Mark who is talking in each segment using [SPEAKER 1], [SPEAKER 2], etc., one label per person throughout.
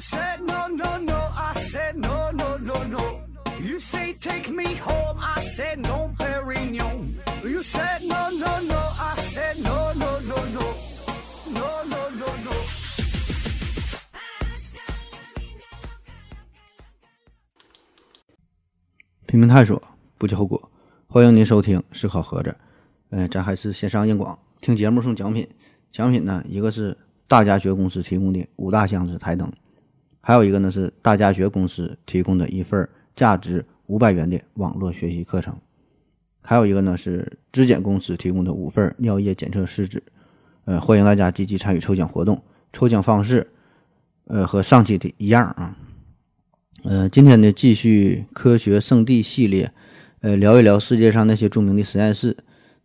[SPEAKER 1] said no no no, I said no no no no. You say take me home, I said no, Perignon. You said no no no, I said no no no no, no no no no.
[SPEAKER 2] 拼命探索，不计后果。欢迎您收听《思考盒子》。呃，咱还是线上硬广，听节目送奖品。奖品呢，一个是大家学公司提供的五大箱子台灯，还有一个呢是大家学公司提供的一份价值五百元的网络学习课程，还有一个呢是质检公司提供的五份尿液检测试纸。呃，欢迎大家积极参与抽奖活动，抽奖方式，呃，和上期的一样啊。呃，今天呢继续科学圣地系列，呃，聊一聊世界上那些著名的实验室。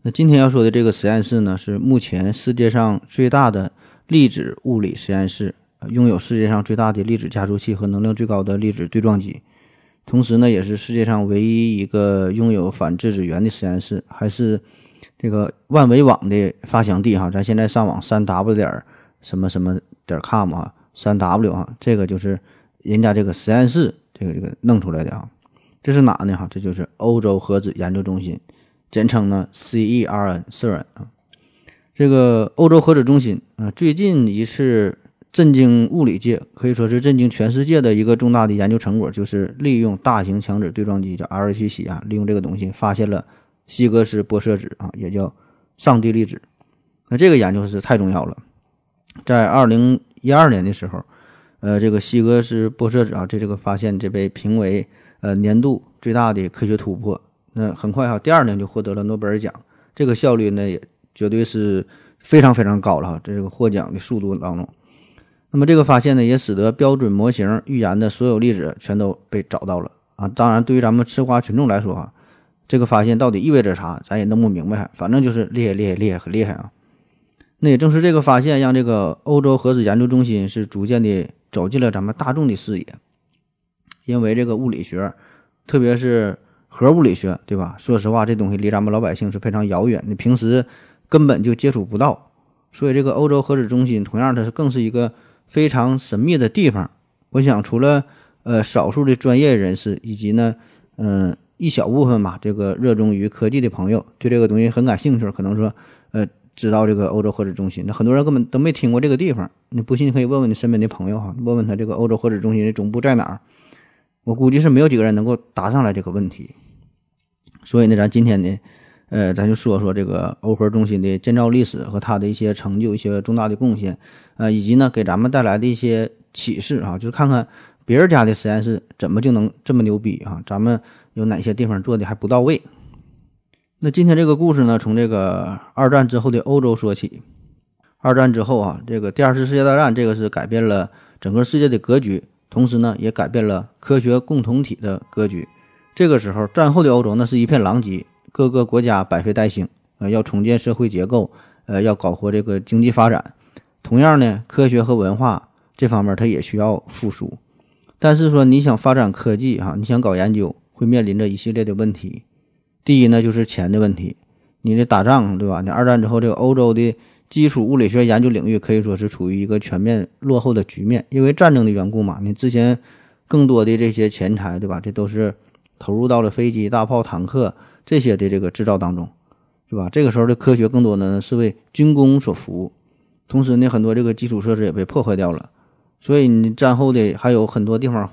[SPEAKER 2] 那今天要说的这个实验室呢，是目前世界上最大的粒子物理实验室，拥有世界上最大的粒子加速器和能量最高的粒子对撞机，同时呢，也是世界上唯一一个拥有反质子源的实验室，还是这个万维网的发祥地哈。咱现在上网三 w 点什么什么点 com 啊，三 w 啊，这个就是人家这个实验室这个这个弄出来的啊。这是哪呢？哈，这就是欧洲核子研究中心。简称呢 CERN，CERN 啊，这个欧洲核子中心啊，最近一次震惊物理界，可以说是震惊全世界的一个重大的研究成果，就是利用大型强子对撞机叫 LHC 啊，利用这个东西发现了希格斯玻色子啊，也叫上帝粒子。那这个研究是太重要了，在二零一二年的时候，呃，这个希格斯玻色子啊，这这个发现这被评为呃年度最大的科学突破。那很快哈，第二年就获得了诺贝尔奖，这个效率呢也绝对是非常非常高了哈，这个获奖的速度当中。那么这个发现呢，也使得标准模型预言的所有粒子全都被找到了啊。当然，对于咱们吃瓜群众来说哈，这个发现到底意味着啥，咱也弄不明白，反正就是厉害厉害厉害很厉害啊。那也正是这个发现，让这个欧洲核子研究中心是逐渐的走进了咱们大众的视野，因为这个物理学，特别是核物理学，对吧？说实话，这东西离咱们老百姓是非常遥远，你平时根本就接触不到。所以，这个欧洲核子中心同样，它是更是一个非常神秘的地方。我想，除了呃少数的专业人士，以及呢，嗯，一小部分吧，这个热衷于科技的朋友，对这个东西很感兴趣，可能说，呃，知道这个欧洲核子中心。那很多人根本都没听过这个地方。你不信，可以问问你身边的朋友哈，问问他这个欧洲核子中心的总部在哪儿。我估计是没有几个人能够答上来这个问题。所以呢，咱今天呢，呃，咱就说说这个欧核中心的建造历史和它的一些成就、一些重大的贡献，呃，以及呢，给咱们带来的一些启示啊，就是看看别人家的实验室怎么就能这么牛逼啊，咱们有哪些地方做的还不到位。那今天这个故事呢，从这个二战之后的欧洲说起。二战之后啊，这个第二次世界大战，这个是改变了整个世界的格局，同时呢，也改变了科学共同体的格局。这个时候，战后的欧洲那是一片狼藉，各个国家百废待兴，呃，要重建社会结构，呃，要搞活这个经济发展。同样呢，科学和文化这方面它也需要复苏。但是说你想发展科技哈，你想搞研究，会面临着一系列的问题。第一呢，就是钱的问题。你的打仗对吧？你二战之后，这个欧洲的基础物理学研究领域可以说是处于一个全面落后的局面，因为战争的缘故嘛。你之前更多的这些钱财对吧？这都是。投入到了飞机、大炮、坦克这些的这个制造当中，是吧？这个时候的科学更多呢是为军工所服务，同时呢，很多这个基础设施也被破坏掉了。所以你战后的还有很多地方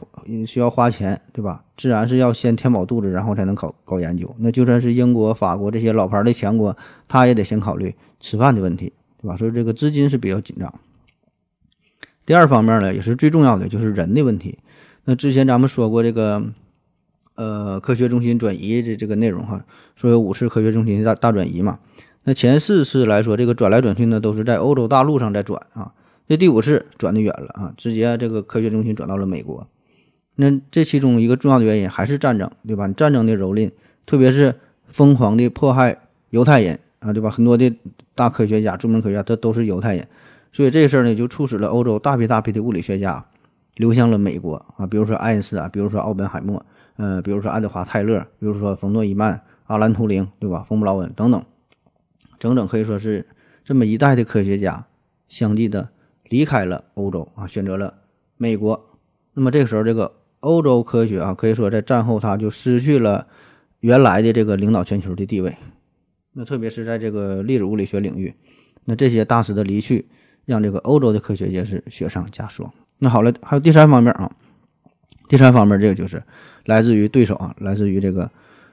[SPEAKER 2] 需要花钱，对吧？自然是要先填饱肚子，然后才能搞搞研究。那就算是英国、法国这些老牌的强国，他也得先考虑吃饭的问题，对吧？所以这个资金是比较紧张。第二方面呢，也是最重要的，就是人的问题。那之前咱们说过这个。呃，科学中心转移的这个内容哈，说有五次科学中心大大转移嘛。那前四次来说，这个转来转去呢，都是在欧洲大陆上在转啊。这第五次转的远了啊，直接这个科学中心转到了美国。那这其中一个重要的原因还是战争，对吧？战争的蹂躏，特别是疯狂的迫害犹太人啊，对吧？很多的大科学家、著名科学家，他都是犹太人。所以这事儿呢，就促使了欧洲大批大批的物理学家流向了美国啊，比如说爱因斯坦，比如说奥本海默。呃，比如说爱德华·泰勒，比如说冯诺依曼、阿兰·图灵，对吧？冯·布劳恩等等，整整可以说是这么一代的科学家，相继的离开了欧洲啊，选择了美国那么这个时候，这个欧洲科学啊，可以说在战后它就失去了原来的这个领导全球的地位。那特别是在这个粒子物理学领域，那这些大师的离去，让这个欧洲的科学界是雪上加霜。那好了，还有第三方面啊，第三方面这个就是来自于对手啊，来自于这个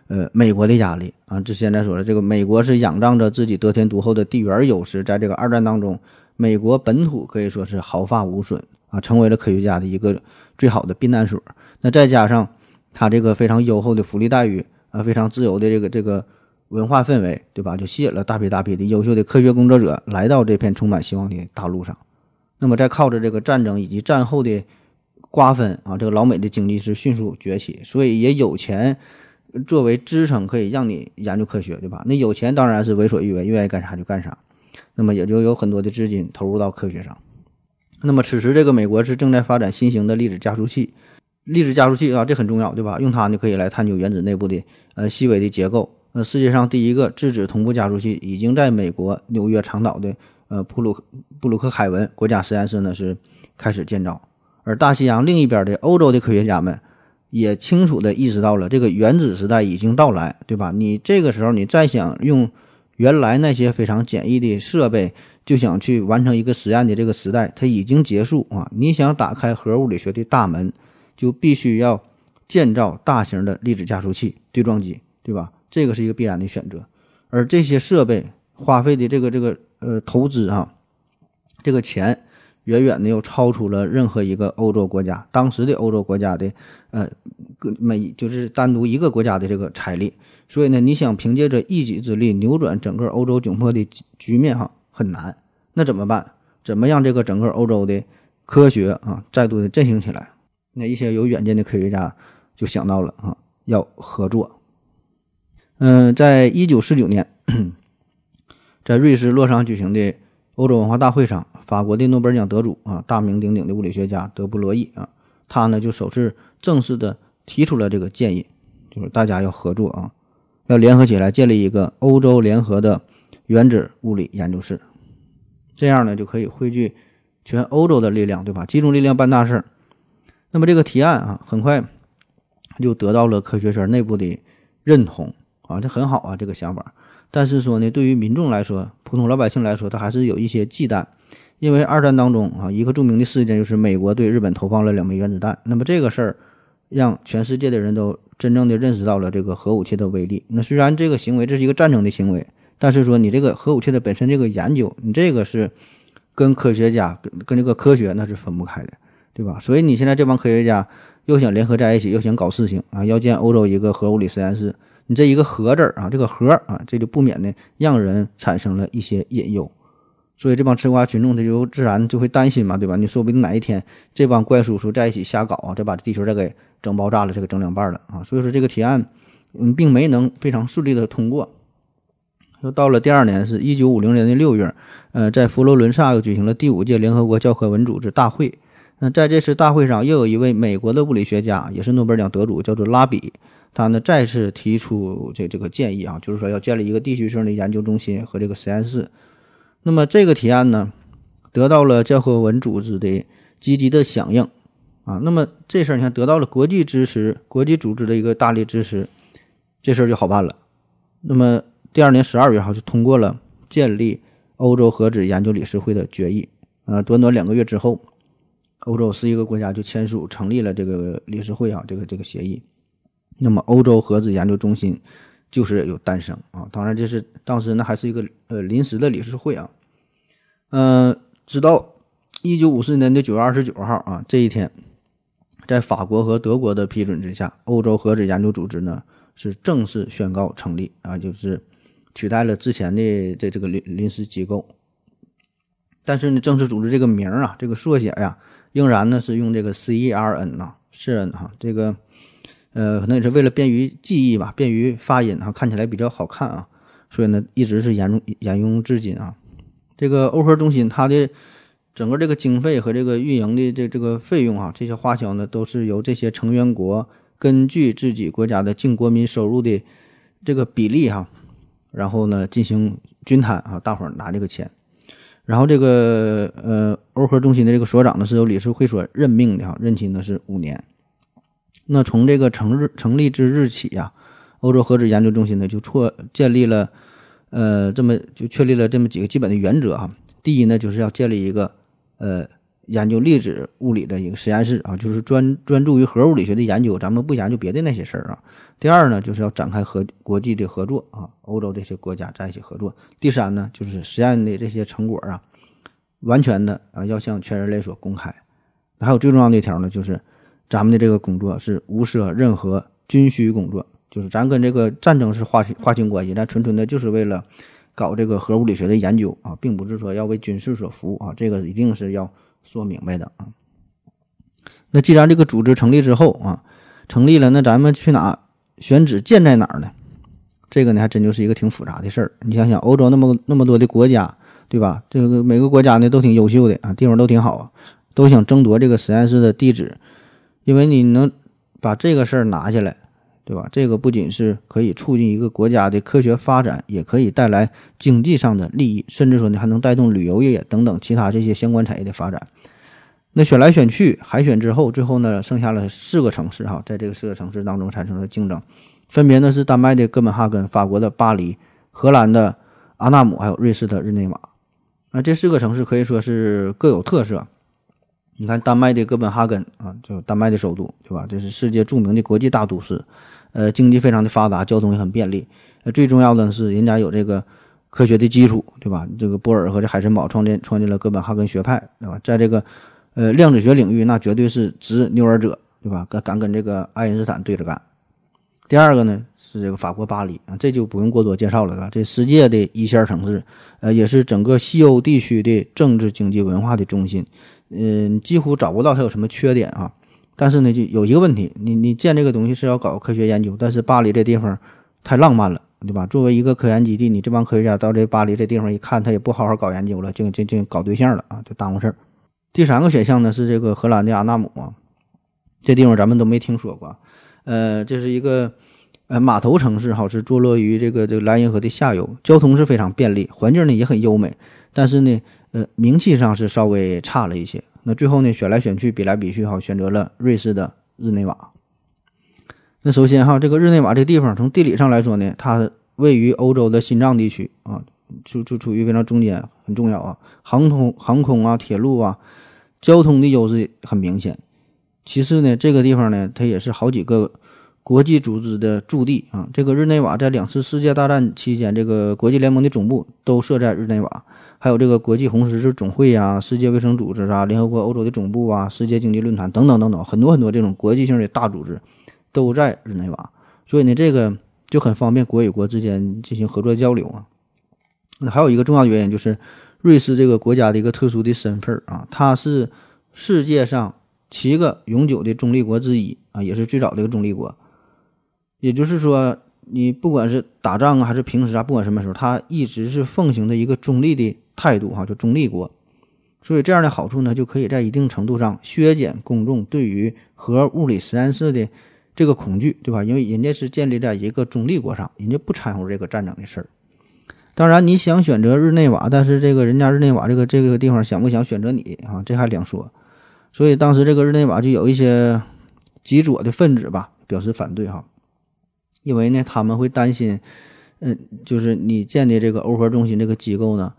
[SPEAKER 2] 呃美国的压力啊。这现在说的这个美国是仰仗着自己得天独厚的地缘优势，在这个二战当中，美国本土可以说是毫发无损啊，成为了科学家的一个最好的避难所。那再加上他这个非常优厚的福利待遇啊，非常自由的这个这个。文化氛围，对吧？就吸引了大批大批的优秀的科学工作者来到这片充满希望的大陆上。那么，在靠着这个战争以及战后的瓜分啊，这个老美的经济是迅速崛起，所以也有钱作为支撑，可以让你研究科学，对吧？那有钱当然是为所欲为，愿意干啥就干啥。那么也就有很多的资金投入到科学上。那么此时，这个美国是正在发展新型的粒子加速器，粒子加速器啊，这很重要，对吧？用它呢，可以来探究原子内部的呃细微的结构。呃世界上第一个质子同步加速器已经在美国纽约长岛的呃普鲁布鲁克海文国家实验室呢是开始建造，而大西洋另一边的欧洲的科学家们也清楚地意识到了这个原子时代已经到来，对吧？你这个时候你再想用原来那些非常简易的设备就想去完成一个实验的这个时代，它已经结束啊！你想打开核物理学的大门，就必须要建造大型的粒子加速器对撞机，对吧？这个是一个必然的选择，而这些设备花费的这个这个呃投资啊，这个钱远远的又超出了任何一个欧洲国家当时的欧洲国家的呃每就是单独一个国家的这个财力，所以呢，你想凭借着一己之力扭转整个欧洲窘迫的局面哈很难。那怎么办？怎么让这个整个欧洲的科学啊再度的振兴起来？那一些有远见的科学家就想到了啊，要合作。嗯，在一九四九年，在瑞士洛桑举行的欧洲文化大会上，法国的诺贝尔奖得主啊，大名鼎鼎的物理学家德布罗意啊，他呢就首次正式的提出了这个建议，就是大家要合作啊，要联合起来建立一个欧洲联合的原子物理研究室，这样呢就可以汇聚全欧洲的力量，对吧？集中力量办大事儿。那么这个提案啊，很快就得到了科学圈内部的认同。啊，这很好啊，这个想法。但是说呢，对于民众来说，普通老百姓来说，他还是有一些忌惮，因为二战当中啊，一个著名的事件就是美国对日本投放了两枚原子弹。那么这个事儿让全世界的人都真正的认识到了这个核武器的威力。那虽然这个行为这是一个战争的行为，但是说你这个核武器的本身这个研究，你这个是跟科学家跟这个科学那是分不开的，对吧？所以你现在这帮科学家又想联合在一起，又想搞事情啊，要建欧洲一个核物理实验室。你这一个核字儿啊，这个核啊，这就不免的让人产生了一些隐忧，所以这帮吃瓜群众他就自然就会担心嘛，对吧？你说不定哪一天这帮怪叔叔在一起瞎搞啊，再把地球再给整爆炸了，这个整两半了啊！所以说这个提案嗯，并没能非常顺利的通过。又到了第二年，是一九五零年的六月，呃，在佛罗伦萨又举行了第五届联合国教科文组织大会。那在这次大会上，又有一位美国的物理学家，也是诺贝尔奖得主，叫做拉比。他呢再次提出这这个建议啊，就是说要建立一个地区性的研究中心和这个实验室。那么这个提案呢，得到了教科文组织的积极的响应啊。那么这事儿你看得到了国际支持，国际组织的一个大力支持，这事儿就好办了。那么第二年十二月哈就通过了建立欧洲核子研究理事会的决议。呃，短短两个月之后，欧洲十一个国家就签署成立了这个理事会啊，这个这个协议。那么，欧洲核子研究中心就是有诞生啊！当然，这是当时那还是一个呃临时的理事会啊。嗯，直到一九五四年的九月二十九号啊，这一天，在法国和德国的批准之下，欧洲核子研究组织呢是正式宣告成立啊，就是取代了之前的这这个临临时机构。但是呢，正式组织这个名儿啊，这个缩写呀，仍然呢是用这个 CERN 呐，CERN 哈，这个。呃，可能也是为了便于记忆吧，便于发音啊，看起来比较好看啊，所以呢，一直是沿用沿用至今啊。这个欧核中心它的整个这个经费和这个运营的这这个费用啊，这些花销呢，都是由这些成员国根据自己国家的净国民收入的这个比例哈，然后呢进行均摊啊，大伙儿拿这个钱。然后这个呃欧核中心的这个所长呢是由理事会所任命的哈，任期呢是五年。那从这个成日成立之日起呀，欧洲核子研究中心呢就错建立了，呃，这么就确立了这么几个基本的原则哈。第一呢，就是要建立一个呃研究粒子物理的一个实验室啊，就是专专注于核物理学的研究，咱们不研究别的那些事儿啊。第二呢，就是要展开和国际的合作啊，欧洲这些国家在一起合作。第三呢，就是实验的这些成果啊，完全的啊要向全人类所公开。还有最重要的一条呢，就是。咱们的这个工作是无涉任何军需工作，就是咱跟这个战争是划划清关系，咱纯纯的就是为了搞这个核物理学的研究啊，并不是说要为军事所服务啊，这个一定是要说明白的啊。那既然这个组织成立之后啊，成立了，那咱们去哪选址建在哪儿呢？这个呢还真就是一个挺复杂的事儿。你想想，欧洲那么那么多的国家，对吧？这个每个国家呢都挺优秀的啊，地方都挺好啊，都想争夺这个实验室的地址。因为你能把这个事儿拿下来，对吧？这个不仅是可以促进一个国家的科学发展，也可以带来经济上的利益，甚至说你还能带动旅游业等等其他这些相关产业的发展。那选来选去，海选之后，最后呢，剩下了四个城市哈，在这个四个城市当中产生了竞争，分别呢是丹麦的哥本哈根、法国的巴黎、荷兰的阿纳姆，还有瑞士的日内瓦。那这四个城市可以说是各有特色。你看，丹麦的哥本哈根啊，就丹麦的首都，对吧？这是世界著名的国际大都市，呃，经济非常的发达，交通也很便利。呃，最重要的是，人家有这个科学的基础，对吧？这个波尔和这海森堡创建创建了哥本哈根学派，对吧？在这个呃量子学领域，那绝对是执牛耳者，对吧？敢敢跟这个爱因斯坦对着干。第二个呢是这个法国巴黎啊，这就不用过多介绍了，对吧？这世界的一线城市，呃，也是整个西欧地区的政治、经济、文化的中心。嗯，几乎找不到它有什么缺点啊。但是呢，就有一个问题，你你建这个东西是要搞科学研究，但是巴黎这地方太浪漫了，对吧？作为一个科研基地，你这帮科学家到这巴黎这地方一看，他也不好好搞研究了，就就就搞对象了啊，就耽误事儿。第三个选项呢是这个荷兰的阿纳姆啊，这地方咱们都没听说过。呃，这是一个呃码头城市哈，是坐落于这个这个莱茵河的下游，交通是非常便利，环境呢也很优美，但是呢。呃，名气上是稍微差了一些。那最后呢，选来选去，比来比去，哈，选择了瑞士的日内瓦。那首先哈，这个日内瓦这地方，从地理上来说呢，它位于欧洲的心脏地区啊，就就处于非常中间，很重要啊。航空、航空啊，铁路啊，交通的优势很明显。其次呢，这个地方呢，它也是好几个国际组织的驻地啊。这个日内瓦在两次世界大战期间，这个国际联盟的总部都设在日内瓦。还有这个国际红十字总会呀、世界卫生组织啊、联合国欧洲的总部啊、世界经济论坛等等等等，很多很多这种国际性的大组织都在日内瓦，所以呢，这个就很方便国与国之间进行合作交流啊。那还有一个重要的原因就是，瑞士这个国家的一个特殊的身份啊，它是世界上七个永久的中立国之一啊，也是最早的一个中立国，也就是说。你不管是打仗啊，还是平时啊，不管什么时候，它一直是奉行的一个中立的态度，哈，就中立国。所以这样的好处呢，就可以在一定程度上削减公众对于核物理实验室的这个恐惧，对吧？因为人家是建立在一个中立国上，人家不掺和这个战争的事儿。当然，你想选择日内瓦，但是这个人家日内瓦这个这个地方想不想选择你啊？这还两说。所以当时这个日内瓦就有一些极左的分子吧，表示反对，哈。因为呢，他们会担心，嗯，就是你建的这个欧核中心这个机构呢，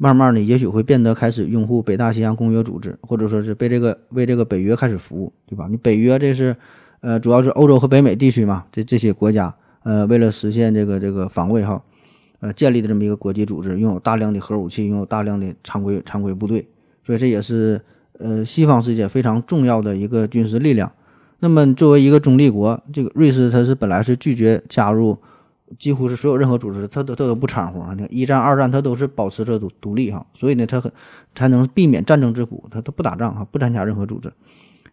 [SPEAKER 2] 慢慢的也许会变得开始拥护北大西洋公约组织，或者说是被这个为这个北约开始服务，对吧？你北约这是，呃，主要是欧洲和北美地区嘛，这这些国家，呃，为了实现这个这个防卫哈，呃，建立的这么一个国际组织，拥有大量的核武器，拥有大量的常规常规部队，所以这也是呃西方世界非常重要的一个军事力量。那么，作为一个中立国，这个瑞士它是本来是拒绝加入，几乎是所有任何组织，它都它都不掺和啊。你看一战、二战，它都是保持着独独立哈，所以呢，它很才能避免战争之苦，它它不打仗哈，不参加任何组织。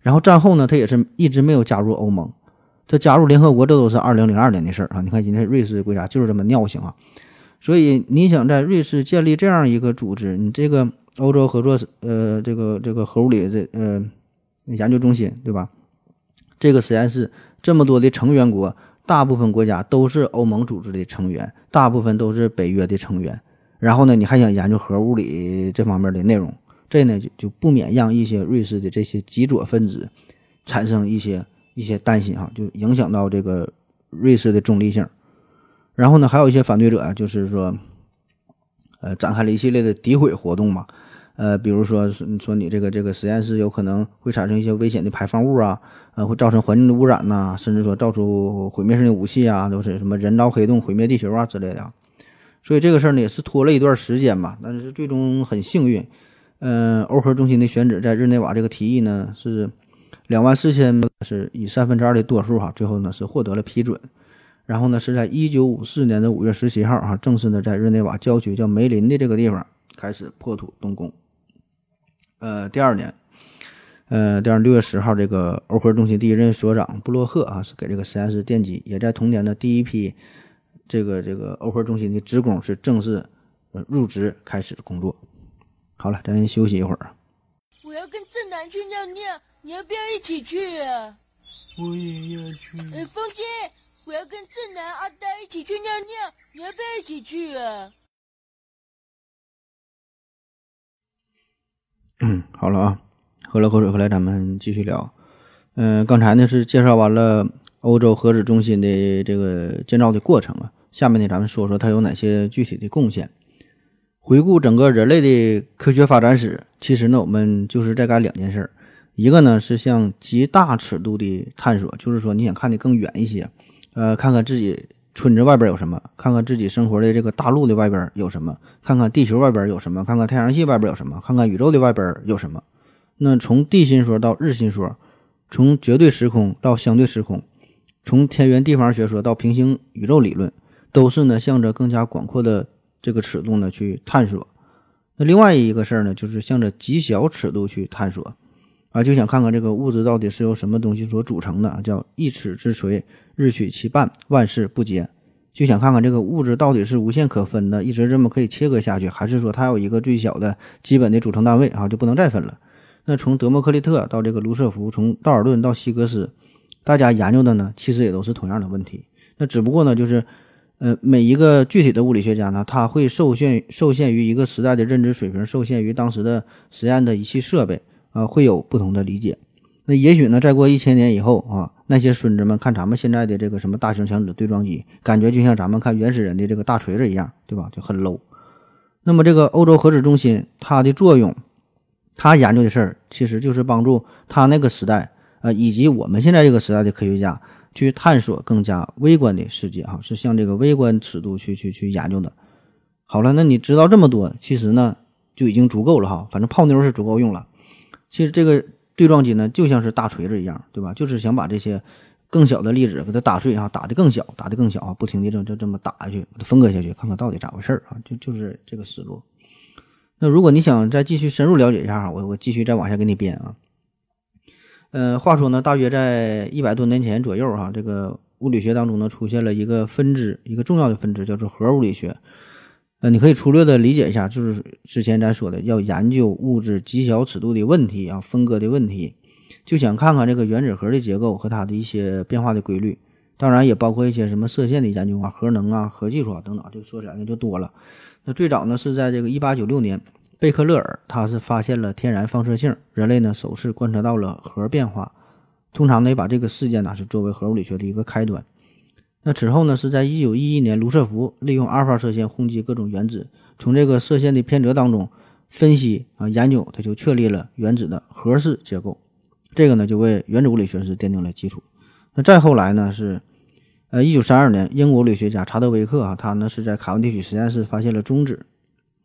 [SPEAKER 2] 然后战后呢，它也是一直没有加入欧盟，它加入联合国这都是二零零二年的事儿啊。你看今天瑞士的国家就是这么尿性啊，所以你想在瑞士建立这样一个组织，你这个欧洲合作呃这个这个核物理这呃研究中心对吧？这个实验室这么多的成员国，大部分国家都是欧盟组织的成员，大部分都是北约的成员。然后呢，你还想研究核物理这方面的内容，这呢就就不免让一些瑞士的这些极左分子产生一些一些担心哈，就影响到这个瑞士的中立性。然后呢，还有一些反对者啊，就是说，呃，展开了一系列的诋毁活动嘛。呃，比如说你，说你这个这个实验室有可能会产生一些危险的排放物啊，呃，会造成环境的污染呐，甚至说造出毁灭性的武器啊，都是什么人造黑洞毁灭地球啊之类的。所以这个事儿呢也是拖了一段时间吧，但是最终很幸运，嗯，欧核中心的选址在日内瓦这个提议呢是两万四千是以三分之二的多数哈，最后呢是获得了批准。然后呢是在一九五四年的五月十七号哈，正式的在日内瓦郊区叫梅林的这个地方开始破土动工。呃，第二年，呃，第二六月十号，这个欧核中心第一任所长布洛赫啊，是给这个实验室奠基。也在同年的第一批这个这个欧核中心的职工是正式入职开始工作。好了，咱休息一会儿。
[SPEAKER 3] 我要跟正南去尿尿，你要不要一起去啊？
[SPEAKER 4] 我也要去。
[SPEAKER 3] 哎，风姐，我要跟正南、阿呆一起去尿尿，你要不要一起去啊？
[SPEAKER 2] 嗯，好了啊，喝了口水，回来咱们继续聊。嗯，刚才呢是介绍完了欧洲核子中心的这个建造的过程啊，下面呢咱们说说它有哪些具体的贡献。回顾整个人类的科学发展史，其实呢我们就是在干两件事儿，一个呢是向极大尺度的探索，就是说你想看的更远一些，呃，看看自己。村子外边有什么？看看自己生活的这个大陆的外边有什么？看看地球外边有什么？看看太阳系外边有什么？看看宇宙的外边有什么？那从地心说到日心说，从绝对时空到相对时空，从天圆地方学说到平行宇宙理论，都是呢向着更加广阔的这个尺度呢去探索。那另外一个事儿呢，就是向着极小尺度去探索。啊，就想看看这个物质到底是由什么东西所组成的，叫一尺之锤，日取其半，万事不竭。就想看看这个物质到底是无限可分的，一直这么可以切割下去，还是说它有一个最小的基本的组成单位啊，就不能再分了？那从德谟克利特到这个卢瑟福，从道尔顿到希格斯，大家研究的呢，其实也都是同样的问题。那只不过呢，就是呃，每一个具体的物理学家呢，他会受限受限于一个时代的认知水平，受限于当时的实验的仪器设备。啊，会有不同的理解。那也许呢，再过一千年以后啊，那些孙子们看咱们现在的这个什么大型强子对撞机，感觉就像咱们看原始人的这个大锤子一样，对吧？就很 low。那么这个欧洲核子中心它的作用，它研究的事儿，其实就是帮助他那个时代，呃，以及我们现在这个时代的科学家去探索更加微观的世界，哈，是向这个微观尺度去去去研究的。好了，那你知道这么多，其实呢就已经足够了哈，反正泡妞是足够用了。其实这个对撞机呢，就像是大锤子一样，对吧？就是想把这些更小的粒子给它打碎啊，打得更小，打得更小啊，不停地这就这么打下去，把它分割下去，看看到底咋回事儿啊？就就是这个思路。那如果你想再继续深入了解一下，我我继续再往下给你编啊。呃，话说呢，大约在一百多年前左右哈，这个物理学当中呢，出现了一个分支，一个重要的分支，叫做核物理学。呃，你可以粗略的理解一下，就是之前咱说的要研究物质极小尺度的问题啊，分割的问题，就想看看这个原子核的结构和它的一些变化的规律，当然也包括一些什么射线的研究啊、核能啊、核技术啊等等，这说起来呢就多了。那最早呢是在这个一八九六年，贝克勒尔他是发现了天然放射性，人类呢首次观测到了核变化，通常呢把这个事件呢是作为核物理学的一个开端。那此后呢，是在一九一一年，卢瑟福利用阿尔法射线轰击各种原子，从这个射线的偏折当中分析啊研究，他就确立了原子的核式结构。这个呢，就为原子物理学是奠定了基础。那再后来呢，是呃一九三二年，英国物理学家查德维克啊，他呢是在卡文迪许实验室发现了中子。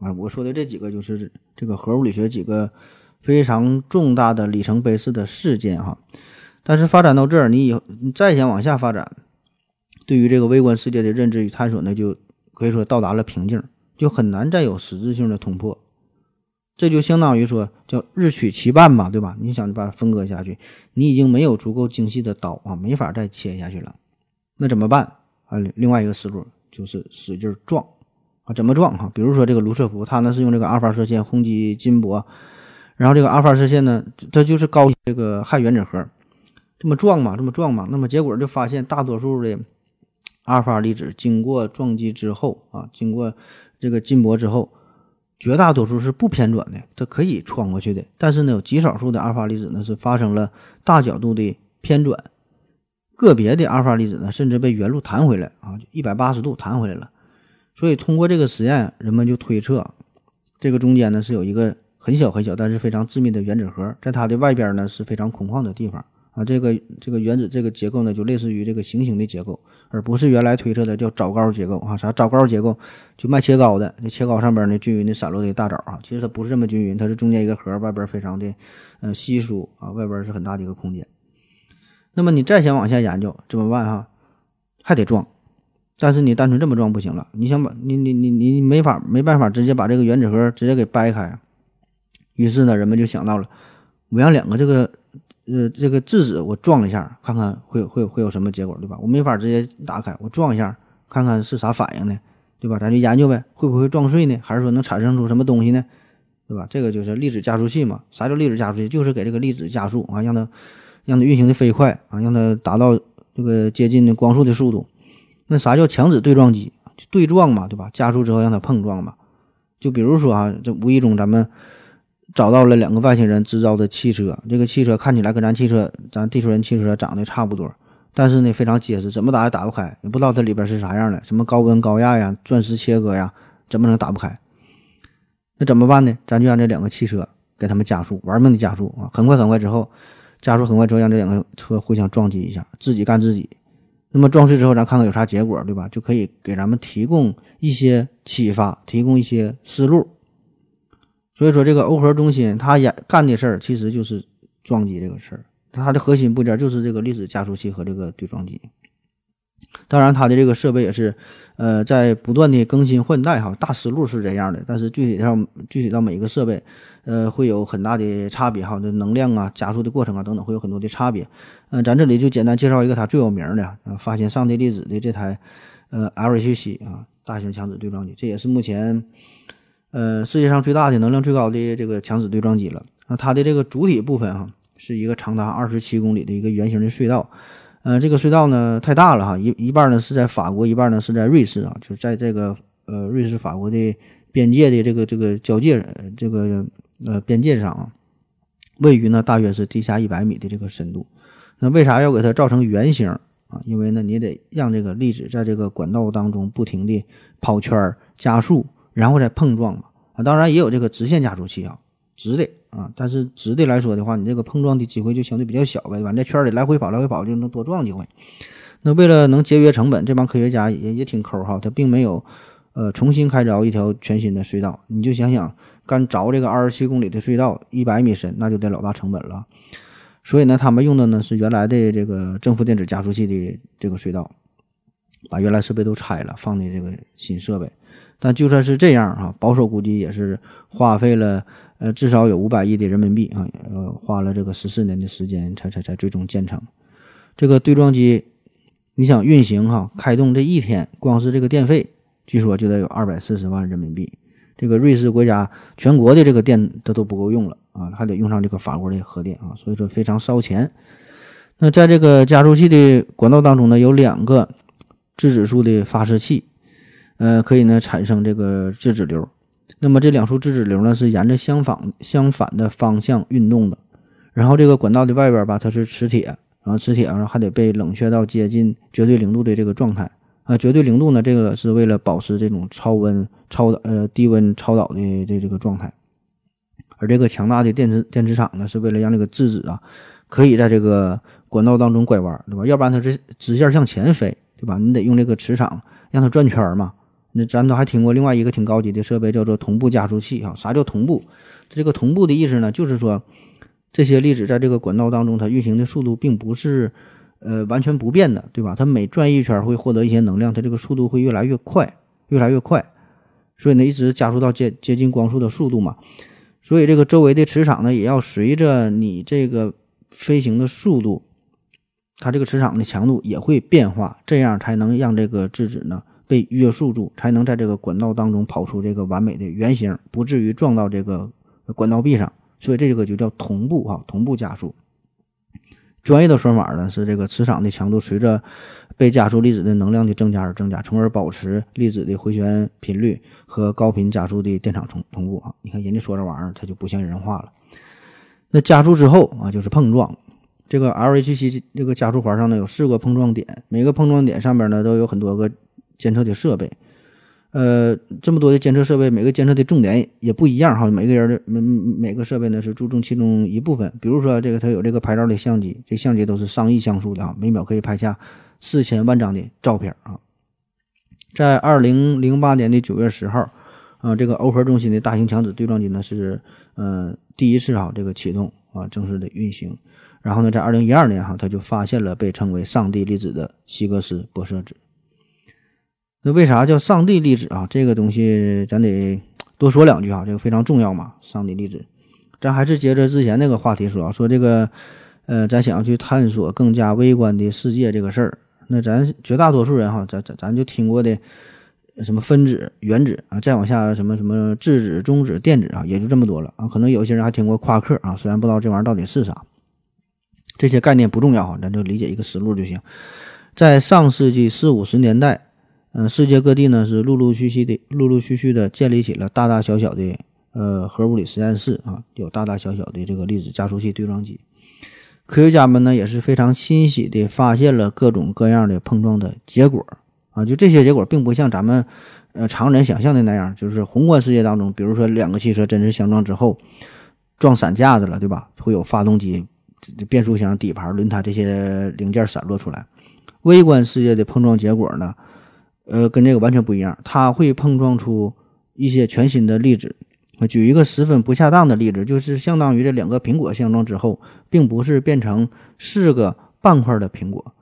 [SPEAKER 2] 啊，我说的这几个就是这个核物理学几个非常重大的里程碑式的事件哈。但是发展到这儿，你以后你再想往下发展。对于这个微观世界的认知与探索呢，就可以说到达了瓶颈，就很难再有实质性的突破。这就相当于说叫日取其半嘛，对吧？你想把它分割下去，你已经没有足够精细的刀啊，没法再切下去了。那怎么办啊？另外一个思路就是使劲撞啊，怎么撞哈？比如说这个卢瑟福，他呢是用这个阿尔法射线轰击金箔，然后这个阿尔法射线呢，它就是高这个氦原子核，这么撞嘛，这么撞嘛，那么结果就发现大多数的。阿尔法粒子经过撞击之后啊，经过这个金箔之后，绝大多数是不偏转的，它可以穿过去的。但是呢，有极少数的阿尔法粒子呢是发生了大角度的偏转，个别的阿尔法粒子呢甚至被原路弹回来啊，一百八十度弹回来了。所以通过这个实验，人们就推测，这个中间呢是有一个很小很小但是非常致密的原子核，在它的外边呢是非常空旷的地方。啊，这个这个原子这个结构呢，就类似于这个行星的结构，而不是原来推测的叫枣糕结构啊。啥枣糕结构？就卖切糕的，那切糕上边呢均匀的散落的大枣啊。其实它不是这么均匀，它是中间一个核，外边非常的呃稀疏啊，外边是很大的一个空间。那么你再想往下研究怎么办哈？还得撞，但是你单纯这么撞不行了，你想把你你你你没法没办法直接把这个原子核直接给掰开。于是呢，人们就想到了，我让两个这个。呃，这个质子我撞一下，看看会会会有什么结果，对吧？我没法直接打开，我撞一下，看看是啥反应呢，对吧？咱就研究呗，会不会撞碎呢？还是说能产生出什么东西呢？对吧？这个就是粒子加速器嘛。啥叫粒子加速器？就是给这个粒子加速啊，让它让它运行的飞快啊，让它达到这个接近的光速的速度。那啥叫强子对撞机？对撞嘛，对吧？加速之后让它碰撞嘛。就比如说啊，这无意中咱们。找到了两个外星人制造的汽车，这个汽车看起来跟咱汽车、咱地球人汽车长得差不多，但是呢非常结实，怎么打也打不开，也不知道它里边是啥样的，什么高温高压呀、钻石切割呀，怎么能打不开？那怎么办呢？咱就让这两个汽车给他们加速，玩命的加速啊！很快很快之后，加速很快之后，让这两个车互相撞击一下，自己干自己。那么撞碎之后，咱看看有啥结果，对吧？就可以给咱们提供一些启发，提供一些思路。所以说，这个欧核中心它演干的事儿，其实就是撞击这个事儿。它的核心部件就是这个粒子加速器和这个对撞机。当然，它的这个设备也是，呃，在不断的更新换代哈。大思路是这样的，但是具体上具体到每一个设备，呃，会有很大的差别哈。这能量啊、加速的过程啊等等，会有很多的差别。嗯，咱这里就简单介绍一个它最有名的啊，发现上帝粒子的这台呃 LHC 啊大型强子对撞机，这也是目前。呃，世界上最大的能量最高的这个强子对撞机了。那它的这个主体部分哈，是一个长达二十七公里的一个圆形的隧道。呃，这个隧道呢太大了哈，一一半呢是在法国，一半呢是在瑞士啊，就在这个呃瑞士法国的边界的这个这个交界这个呃边界上啊，位于呢大约是地下一百米的这个深度。那为啥要给它造成圆形啊？因为呢你得让这个粒子在这个管道当中不停地跑圈加速。然后再碰撞嘛啊，当然也有这个直线加速器啊，直的啊，但是直的来说的话，你这个碰撞的机会就相对比较小呗，对吧？在圈里来回跑，来回跑就能多撞几回。那为了能节约成本，这帮科学家也也挺抠哈，他并没有呃重新开凿一条全新的隧道。你就想想，干凿这个二十七公里的隧道，一百米深，那就得老大成本了。所以呢，他们用的呢是原来的这个正负电子加速器的这个隧道，把原来设备都拆了，放的这个新设备。但就算是这样哈，保守估计也是花费了呃至少有五百亿的人民币啊，呃花了这个十四年的时间才才才最终建成。这个对撞机，你想运行哈，开动这一天，光是这个电费，据说就得有二百四十万人民币。这个瑞士国家全国的这个电它都不够用了啊，还得用上这个法国的核电啊，所以说非常烧钱。那在这个加速器的管道当中呢，有两个质子束的发射器。呃，可以呢产生这个质子流，那么这两束质子流呢是沿着相反相反的方向运动的，然后这个管道的外边吧，它是磁铁，然后磁铁然后还得被冷却到接近绝对零度的这个状态啊，绝对零度呢，这个是为了保持这种超温超呃低温超导的这这个状态，而这个强大的电磁电磁场呢，是为了让这个质子啊可以在这个管道当中拐弯，对吧？要不然它是直线向前飞，对吧？你得用这个磁场让它转圈儿嘛。那咱都还听过另外一个挺高级的设备，叫做同步加速器啊。啥叫同步？这个同步的意思呢，就是说这些粒子在这个管道当中，它运行的速度并不是呃完全不变的，对吧？它每转一圈会获得一些能量，它这个速度会越来越快，越来越快。所以呢，一直加速到接接近光速的速度嘛。所以这个周围的磁场呢，也要随着你这个飞行的速度，它这个磁场的强度也会变化，这样才能让这个质子呢。被约束住，才能在这个管道当中跑出这个完美的圆形，不至于撞到这个管道壁上。所以这个就叫同步啊，同步加速。专业的说法呢是这个磁场的强度随着被加速粒子的能量的增加而增加，从而保持粒子的回旋频率和高频加速的电场同同步啊。你看人家说这玩意儿，它就不像人话了。那加速之后啊，就是碰撞。这个 LHC 这个加速环上呢有四个碰撞点，每个碰撞点上边呢都有很多个监测的设备。呃，这么多的监测设备，每个监测的重点也不一样哈。每个人的每每个设备呢是注重其中一部分。比如说这个它有这个拍照的相机，这相机都是上亿像素的啊，每秒可以拍下四千万张的照片啊。在二零零八年的九月十号，啊，这个欧核中心的大型强子对撞机呢是呃第一次哈这个启动啊正式的运行。然后呢，在二零一二年哈，他就发现了被称为“上帝粒子”的希格斯玻色子。那为啥叫上帝粒子啊？这个东西咱得多说两句哈，这个非常重要嘛。上帝粒子，咱还是接着之前那个话题说啊，说这个，呃，咱想要去探索更加微观的世界这个事儿，那咱绝大多数人哈，咱咱咱就听过的什么分子、原子啊，再往下什么什么质子、中子、电子啊，也就这么多了啊。可能有些人还听过夸克啊，虽然不知道这玩意儿到底是啥，这些概念不重要哈，咱就理解一个思路就行。在上世纪四五十年代。嗯，世界各地呢是陆陆续续的、陆陆续续的建立起了大大小小的呃核物理实验室啊，有大大小小的这个粒子加速器对撞机。科学家们呢也是非常欣喜的发现了各种各样的碰撞的结果啊，就这些结果并不像咱们呃常人想象的那样，就是宏观世界当中，比如说两个汽车真实相撞之后撞散架子了，对吧？会有发动机、变速箱、底盘、轮胎这些零件散落出来。微观世界的碰撞结果呢？呃，跟这个完全不一样，它会碰撞出一些全新的粒子。举一个十分不恰当的例子，就是相当于这两个苹果相撞之后，并不是变成四个半块的苹果，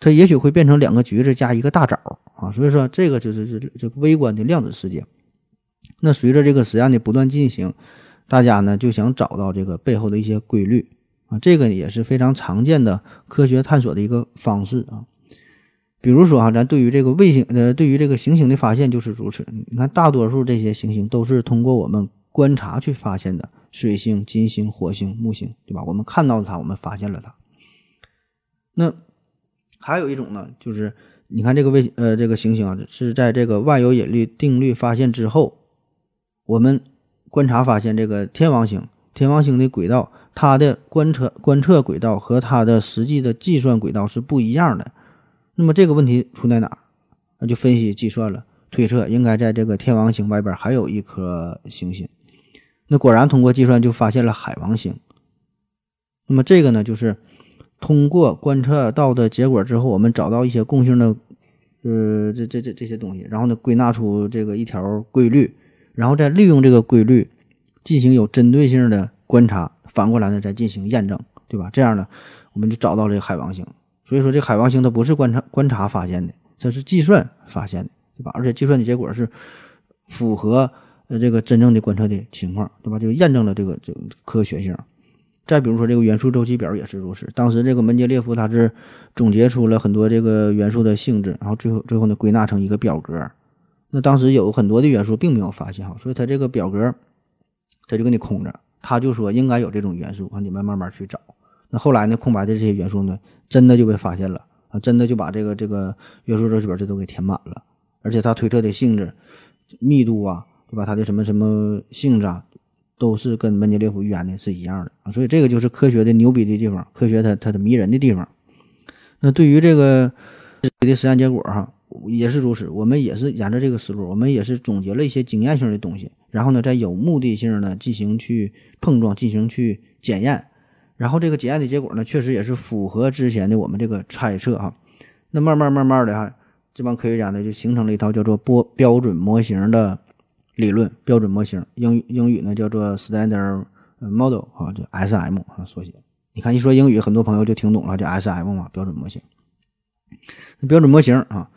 [SPEAKER 2] 它也许会变成两个橘子加一个大枣啊。所以说，这个就是是这个微观的量子世界。那随着这个实验的不断进行，大家呢就想找到这个背后的一些规律啊，这个也是非常常见的科学探索的一个方式啊。比如说啊，咱对于这个卫星呃，对于这个行星的发现就是如此。你看，大多数这些行星都是通过我们观察去发现的，水星、金星、火星、木星，对吧？我们看到了它，我们发现了它。那还有一种呢，就是你看这个卫呃这个行星啊，是在这个万有引力定律发现之后，我们观察发现这个天王星，天王星的轨道，它的观测观测轨道和它的实际的计算轨道是不一样的。那么这个问题出在哪儿？那就分析计算了，推测应该在这个天王星外边还有一颗行星。那果然通过计算就发现了海王星。那么这个呢，就是通过观测到的结果之后，我们找到一些共性的，呃，这这这这些东西，然后呢归纳出这个一条规律，然后再利用这个规律进行有针对性的观察，反过来呢再进行验证，对吧？这样呢，我们就找到了海王星。所以说，这海王星它不是观察观察发现的，它是计算发现的，对吧？而且计算的结果是符合呃这个真正的观测的情况，对吧？就验证了这个这个科学性。再比如说，这个元素周期表也是如此。当时这个门捷列夫他是总结出了很多这个元素的性质，然后最后最后呢归纳成一个表格。那当时有很多的元素并没有发现哈，所以他这个表格他就给你空着，他就说应该有这种元素，啊，你们慢慢去找。那后来呢？空白的这些元素呢，真的就被发现了啊！真的就把这个这个元素周期表这都给填满了，而且他推测的性质、密度啊，对吧？它的什么什么性质啊，都是跟门捷列夫预言的是一样的啊！所以这个就是科学的牛逼的地方，科学它它的迷人的地方。那对于这个的实验结果哈，也是如此。我们也是沿着这个思路，我们也是总结了一些经验性的东西，然后呢，再有目的性的进行去碰撞，进行去检验。然后这个检验的结果呢，确实也是符合之前的我们这个猜测哈。那慢慢慢慢的哈，这帮科学家呢就形成了一套叫做波标准模型的理论，标准模型英语英语呢叫做 Standard Model 啊，就 S M 啊缩写。你看一说英语，很多朋友就听懂了，叫 S M 嘛，标准模型。标准模型啊，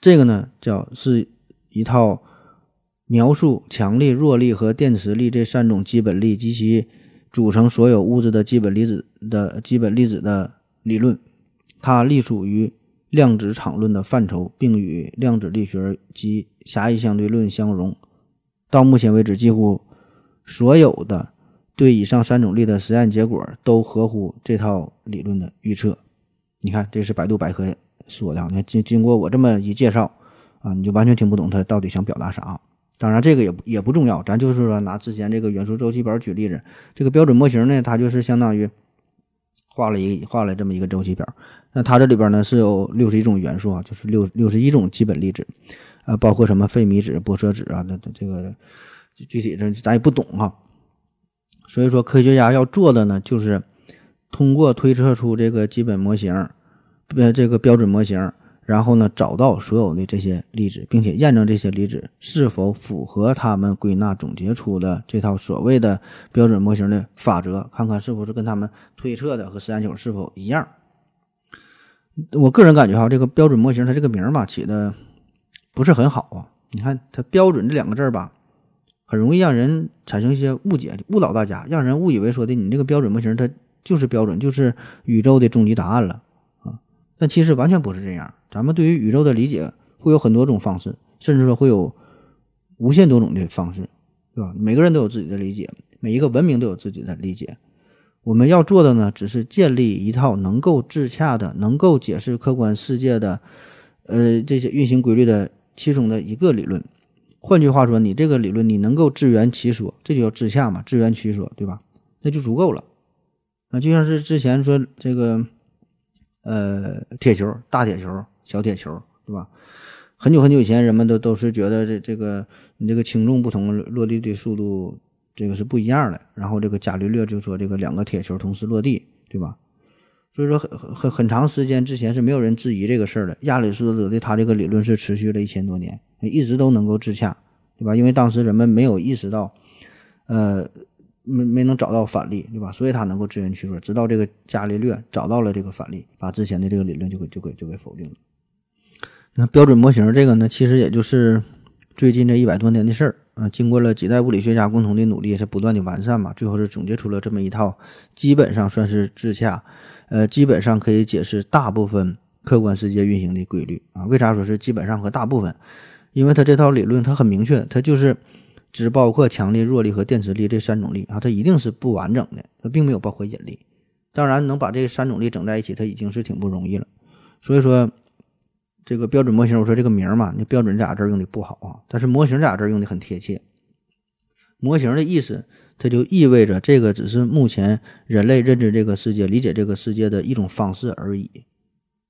[SPEAKER 2] 这个呢叫是一套描述强力、弱力和电磁力这三种基本力及其。组成所有物质的基本粒子的基本粒子的理论，它隶属于量子场论的范畴，并与量子力学及狭义相对论相融。到目前为止，几乎所有的对以上三种力的实验结果都合乎这套理论的预测。你看，这是百度百科说的。你看，经经过我这么一介绍啊，你就完全听不懂他到底想表达啥。当然，这个也也不重要，咱就是说拿之前这个元素周期表举例子，这个标准模型呢，它就是相当于画了一画了这么一个周期表。那它这里边呢是有六十一种元素啊，就是六六十一种基本粒子，啊，包括什么费米子、玻色子啊，那这这个具体这咱也不懂哈。所以说，科学家要做的呢，就是通过推测出这个基本模型，呃，这个标准模型。然后呢，找到所有的这些粒子，并且验证这些粒子是否符合他们归纳总结出的这套所谓的标准模型的法则，看看是不是跟他们推测的和实验结果是否一样。我个人感觉哈，这个标准模型它这个名儿吧起的不是很好啊。你看它“标准”这两个字儿吧，很容易让人产生一些误解，误导大家，让人误以为说的你这个标准模型它就是标准，就是宇宙的终极答案了。但其实完全不是这样。咱们对于宇宙的理解会有很多种方式，甚至说会有无限多种的方式，对吧？每个人都有自己的理解，每一个文明都有自己的理解。我们要做的呢，只是建立一套能够自洽的、能够解释客观世界的，呃，这些运行规律的其中的一个理论。换句话说，你这个理论你能够自圆其说，这就叫自洽嘛，自圆其说，对吧？那就足够了。啊，就像是之前说这个，呃，铁球，大铁球。小铁球，对吧？很久很久以前，人们都都是觉得这这个你这个轻重不同，落地的速度这个是不一样的。然后这个伽利略就说这个两个铁球同时落地，对吧？所以说很很很长时间之前是没有人质疑这个事儿的。亚里士多德的他这个理论是持续了一千多年，一直都能够自洽，对吧？因为当时人们没有意识到，呃，没没能找到反例，对吧？所以他能够自圆其说。直到这个伽利略找到了这个反例，把之前的这个理论就给就给就给否定了。那标准模型这个呢，其实也就是最近这一百多年的事儿啊。经过了几代物理学家共同的努力，是不断的完善嘛，最后是总结出了这么一套，基本上算是自洽，呃，基本上可以解释大部分客观世界运行的规律啊。为啥说是基本上和大部分？因为它这套理论它很明确，它就是只包括强力、弱力和电磁力这三种力啊，它一定是不完整的，它并没有包括引力。当然，能把这三种力整在一起，它已经是挺不容易了。所以说。这个标准模型，我说这个名儿嘛，那标准这俩字用的不好啊，但是模型这俩字用的很贴切。模型的意思，它就意味着这个只是目前人类认知这个世界、理解这个世界的一种方式而已。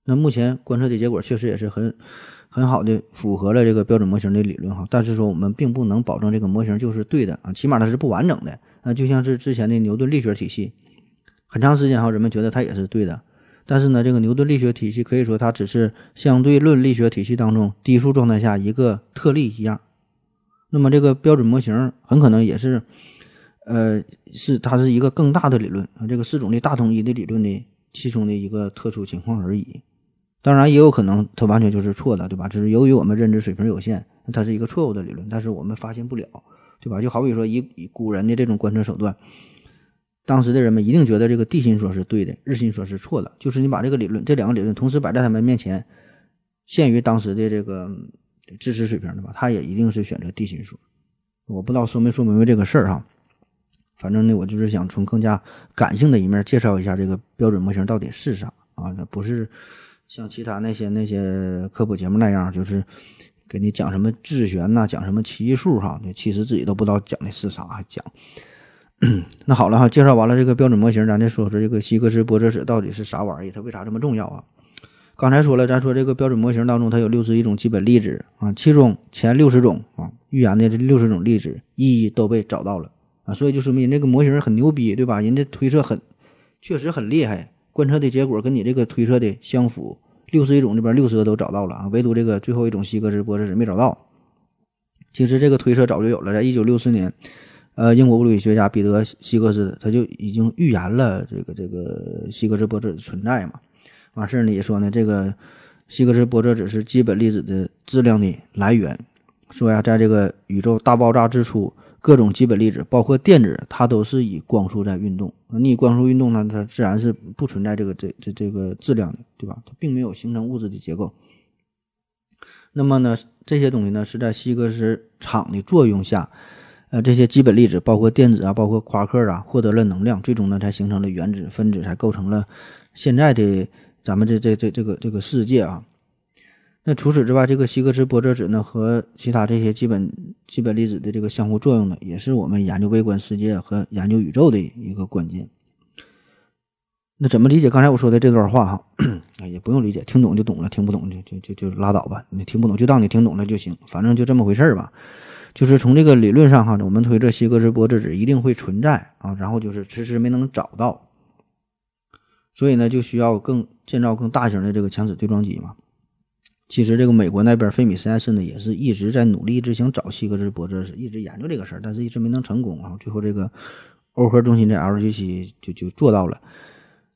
[SPEAKER 2] 那目前观测的结果确实也是很很好的符合了这个标准模型的理论哈，但是说我们并不能保证这个模型就是对的啊，起码它是不完整的啊，就像是之前的牛顿力学体系，很长时间哈，人们觉得它也是对的。但是呢，这个牛顿力学体系可以说它只是相对论力学体系当中低速状态下一个特例一样。那么这个标准模型很可能也是，呃，是它是一个更大的理论啊，这个四种力大统一的理论的其中的一个特殊情况而已。当然也有可能它完全就是错的，对吧？只是由于我们认知水平有限，它是一个错误的理论，但是我们发现不了，对吧？就好比说以以古人的这种观测手段。当时的人们一定觉得这个地心说是对的，日心说是错的。就是你把这个理论，这两个理论同时摆在他们面前，限于当时的这个知识水平，对吧？他也一定是选择地心说。我不知道说没说明白这个事儿哈。反正呢，我就是想从更加感性的一面介绍一下这个标准模型到底是啥啊？不是像其他那些那些科普节目那样，就是给你讲什么自旋呐，讲什么奇数哈。其实自己都不知道讲的是啥，还讲。那好了哈，介绍完了这个标准模型，咱再说说这个希格斯玻色子到底是啥玩意儿？它为啥这么重要啊？刚才说了，咱说这个标准模型当中，它有六十一种基本粒子啊，其中前六十种啊预言的这六十种粒子一一都被找到了啊，所以就说明这个模型很牛逼，对吧？人家推测很确实很厉害，观测的结果跟你这个推测的相符，六十一种里边六十个都找到了啊，唯独这个最后一种希格斯玻色子没找到。其实这个推测早就有了，在一九六四年。呃，英国物理学家彼得希格斯他就已经预言了这个这个希格斯玻色子存在嘛。完事儿呢也说呢，这个希格斯玻色子是基本粒子的质量的来源。说呀，在这个宇宙大爆炸之初，各种基本粒子，包括电子，它都是以光速在运动。你光速运动呢，它自然是不存在这个这这这个质量的，对吧？它并没有形成物质的结构。那么呢，这些东西呢是在希格斯场的作用下。呃，这些基本粒子，包括电子啊，包括夸克啊，获得了能量，最终呢，才形成了原子、分子，才构成了现在的咱们这这这这个这个世界啊。那除此之外，这个希格斯玻质子呢，和其他这些基本基本粒子的这个相互作用呢，也是我们研究微观世界和研究宇宙的一个关键。那怎么理解刚才我说的这段话哈？也不用理解，听懂就懂了，听不懂就就就就拉倒吧。你听不懂就当你听懂了就行，反正就这么回事儿吧。就是从这个理论上哈，我们推测希格斯玻质子一定会存在啊，然后就是迟迟没能找到，所以呢，就需要更建造更大型的这个强子对撞机嘛。其实这个美国那边费米实验室呢，也是一直在努力一直想找希格斯玻质子，一直研究这个事儿，但是一直没能成功啊。最后这个欧核中心的 LHC 就就做到了，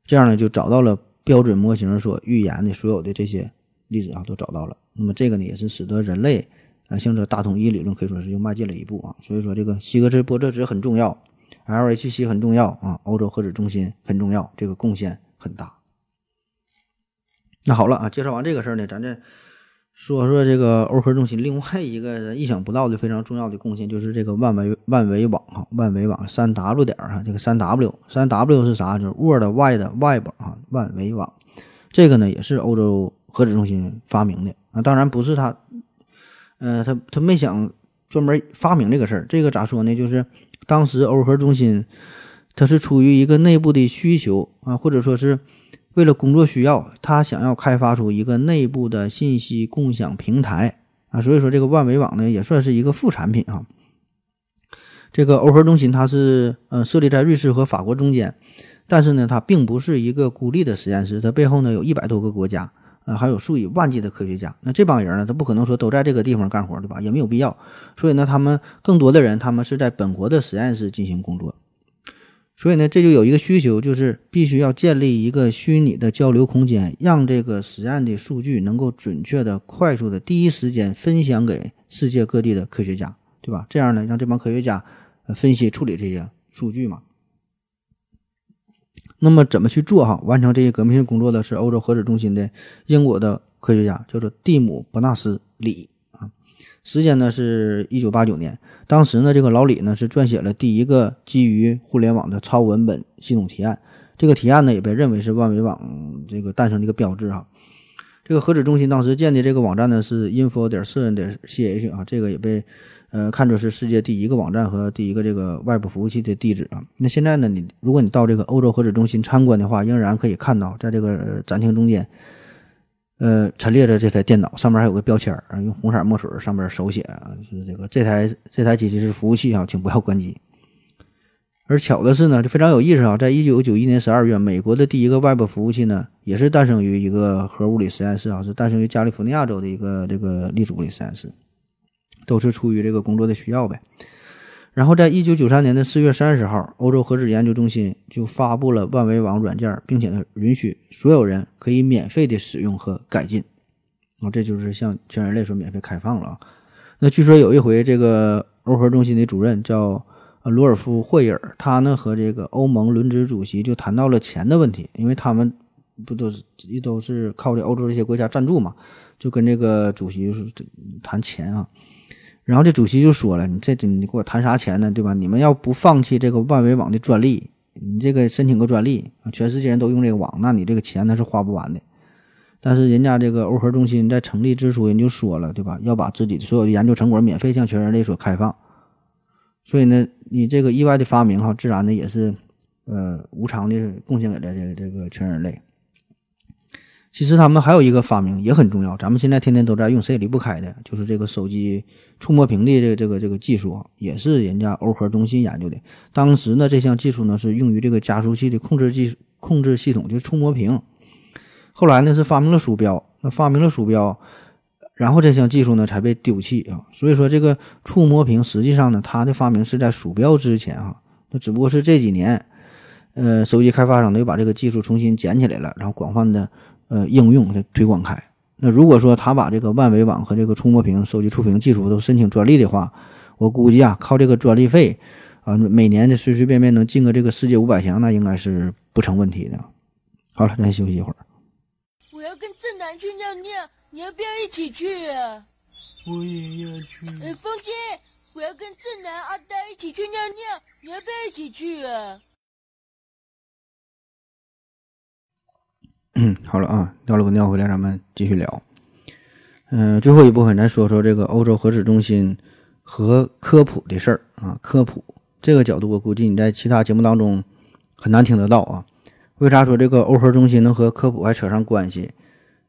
[SPEAKER 2] 这样呢就找到了标准模型所预言的所有的这些粒子啊，都找到了。那么这个呢，也是使得人类啊向这大统一理论可以说是又迈进了一步啊。所以说这个希格斯玻质子很重要，LHC 很重要啊，欧洲核子中心很重要，这个贡献很大。那好了啊，介绍完这个事儿呢，咱这说说这个欧核中心另外一个意想不到的非常重要的贡献，就是这个万维万维网哈，万维网三 W 点儿哈，这个三 W 三 W 是啥？就是 World、Wide、Web 啊，万维网。这个呢也是欧洲核子中心发明的啊，当然不是他，呃，他他没想专门发明这个事儿。这个咋说呢？就是当时欧核中心它是出于一个内部的需求啊，或者说是。为了工作需要，他想要开发出一个内部的信息共享平台啊，所以说这个万维网呢也算是一个副产品啊。这个欧核中心它是呃设立在瑞士和法国中间，但是呢它并不是一个孤立的实验室，它背后呢有一百多个国家啊，还有数以万计的科学家。那这帮人呢，他不可能说都在这个地方干活，对吧？也没有必要。所以呢，他们更多的人他们是在本国的实验室进行工作。所以呢，这就有一个需求，就是必须要建立一个虚拟的交流空间，让这个实验的数据能够准确的、快速的、第一时间分享给世界各地的科学家，对吧？这样呢，让这帮科学家分析处理这些数据嘛。那么怎么去做哈？完成这些革命性工作的是欧洲核子中心的英国的科学家，叫做蒂姆·伯纳斯·李。时间呢是一九八九年，当时呢这个老李呢是撰写了第一个基于互联网的超文本系统提案，这个提案呢也被认为是万维网这个诞生的一个标志哈。这个核子中心当时建的这个网站呢是 info 点 cn 点 ch 啊，这个也被呃看作是世界第一个网站和第一个这个外部服务器的地址啊。那现在呢你如果你到这个欧洲核子中心参观的话，仍然可以看到在这个展厅中间。呃，陈列着这台电脑，上面还有个标签儿，用红色墨水上面手写啊，就是这个这台这台机器是服务器啊，请不要关机。而巧的是呢，就非常有意思啊，在一九九一年十二月，美国的第一个外部服务器呢，也是诞生于一个核物理实验室啊，是诞生于加利福尼亚州的一个这个粒子物理实验室，都是出于这个工作的需要呗。然后，在一九九三年的四月三十号，欧洲核子研究中心就发布了万维网软件，并且呢，允许所有人可以免费的使用和改进。啊，这就是向全人类说免费开放了啊。那据说有一回，这个欧核中心的主任叫罗尔夫霍伊尔，他呢和这个欧盟轮值主席就谈到了钱的问题，因为他们不都是一都是靠这欧洲这些国家赞助嘛，就跟这个主席是谈钱啊。然后这主席就说了：“你这你给我谈啥钱呢？对吧？你们要不放弃这个万维网的专利，你这个申请个专利啊，全世界人都用这个网，那你这个钱那是花不完的。但是人家这个欧核中心在成立之初人就说了，对吧？要把自己所有的研究成果免费向全人类所开放。所以呢，你这个意外的发明哈，自然的也是呃无偿的贡献给了这个这个全人类。”其实他们还有一个发明也很重要，咱们现在天天都在用，谁也离不开的，就是这个手机触摸屏的这个这个这个技术，也是人家欧核中心研究的。当时呢，这项技术呢是用于这个加速器的控制技控制系统，就是触摸屏。后来呢是发明了鼠标，那发明了鼠标，然后这项技术呢才被丢弃啊。所以说这个触摸屏实际上呢，它的发明是在鼠标之前哈，那只不过是这几年，呃，手机开发商呢又把这个技术重新捡起来了，然后广泛的。呃，应用的推广开。那如果说他把这个万维网和这个触摸屏、手机触屏技术都申请专利的话，我估计啊，靠这个专利费啊，每年的随随便便能进个这个世界五百强，那应该是不成问题的。好了，咱休息一会儿。
[SPEAKER 3] 我要跟正南去尿尿，你要不要一起去啊？
[SPEAKER 4] 我也要去。
[SPEAKER 3] 呃，风姐，我要跟正南阿呆一起去尿尿，你要不要一起去啊？
[SPEAKER 2] 嗯，好了啊，尿了个尿回来，咱们继续聊。嗯、最后一部分咱说说这个欧洲核子中心和科普的事儿啊。科普这个角度，我估计你在其他节目当中很难听得到啊。为啥说这个欧核中心能和科普还扯上关系？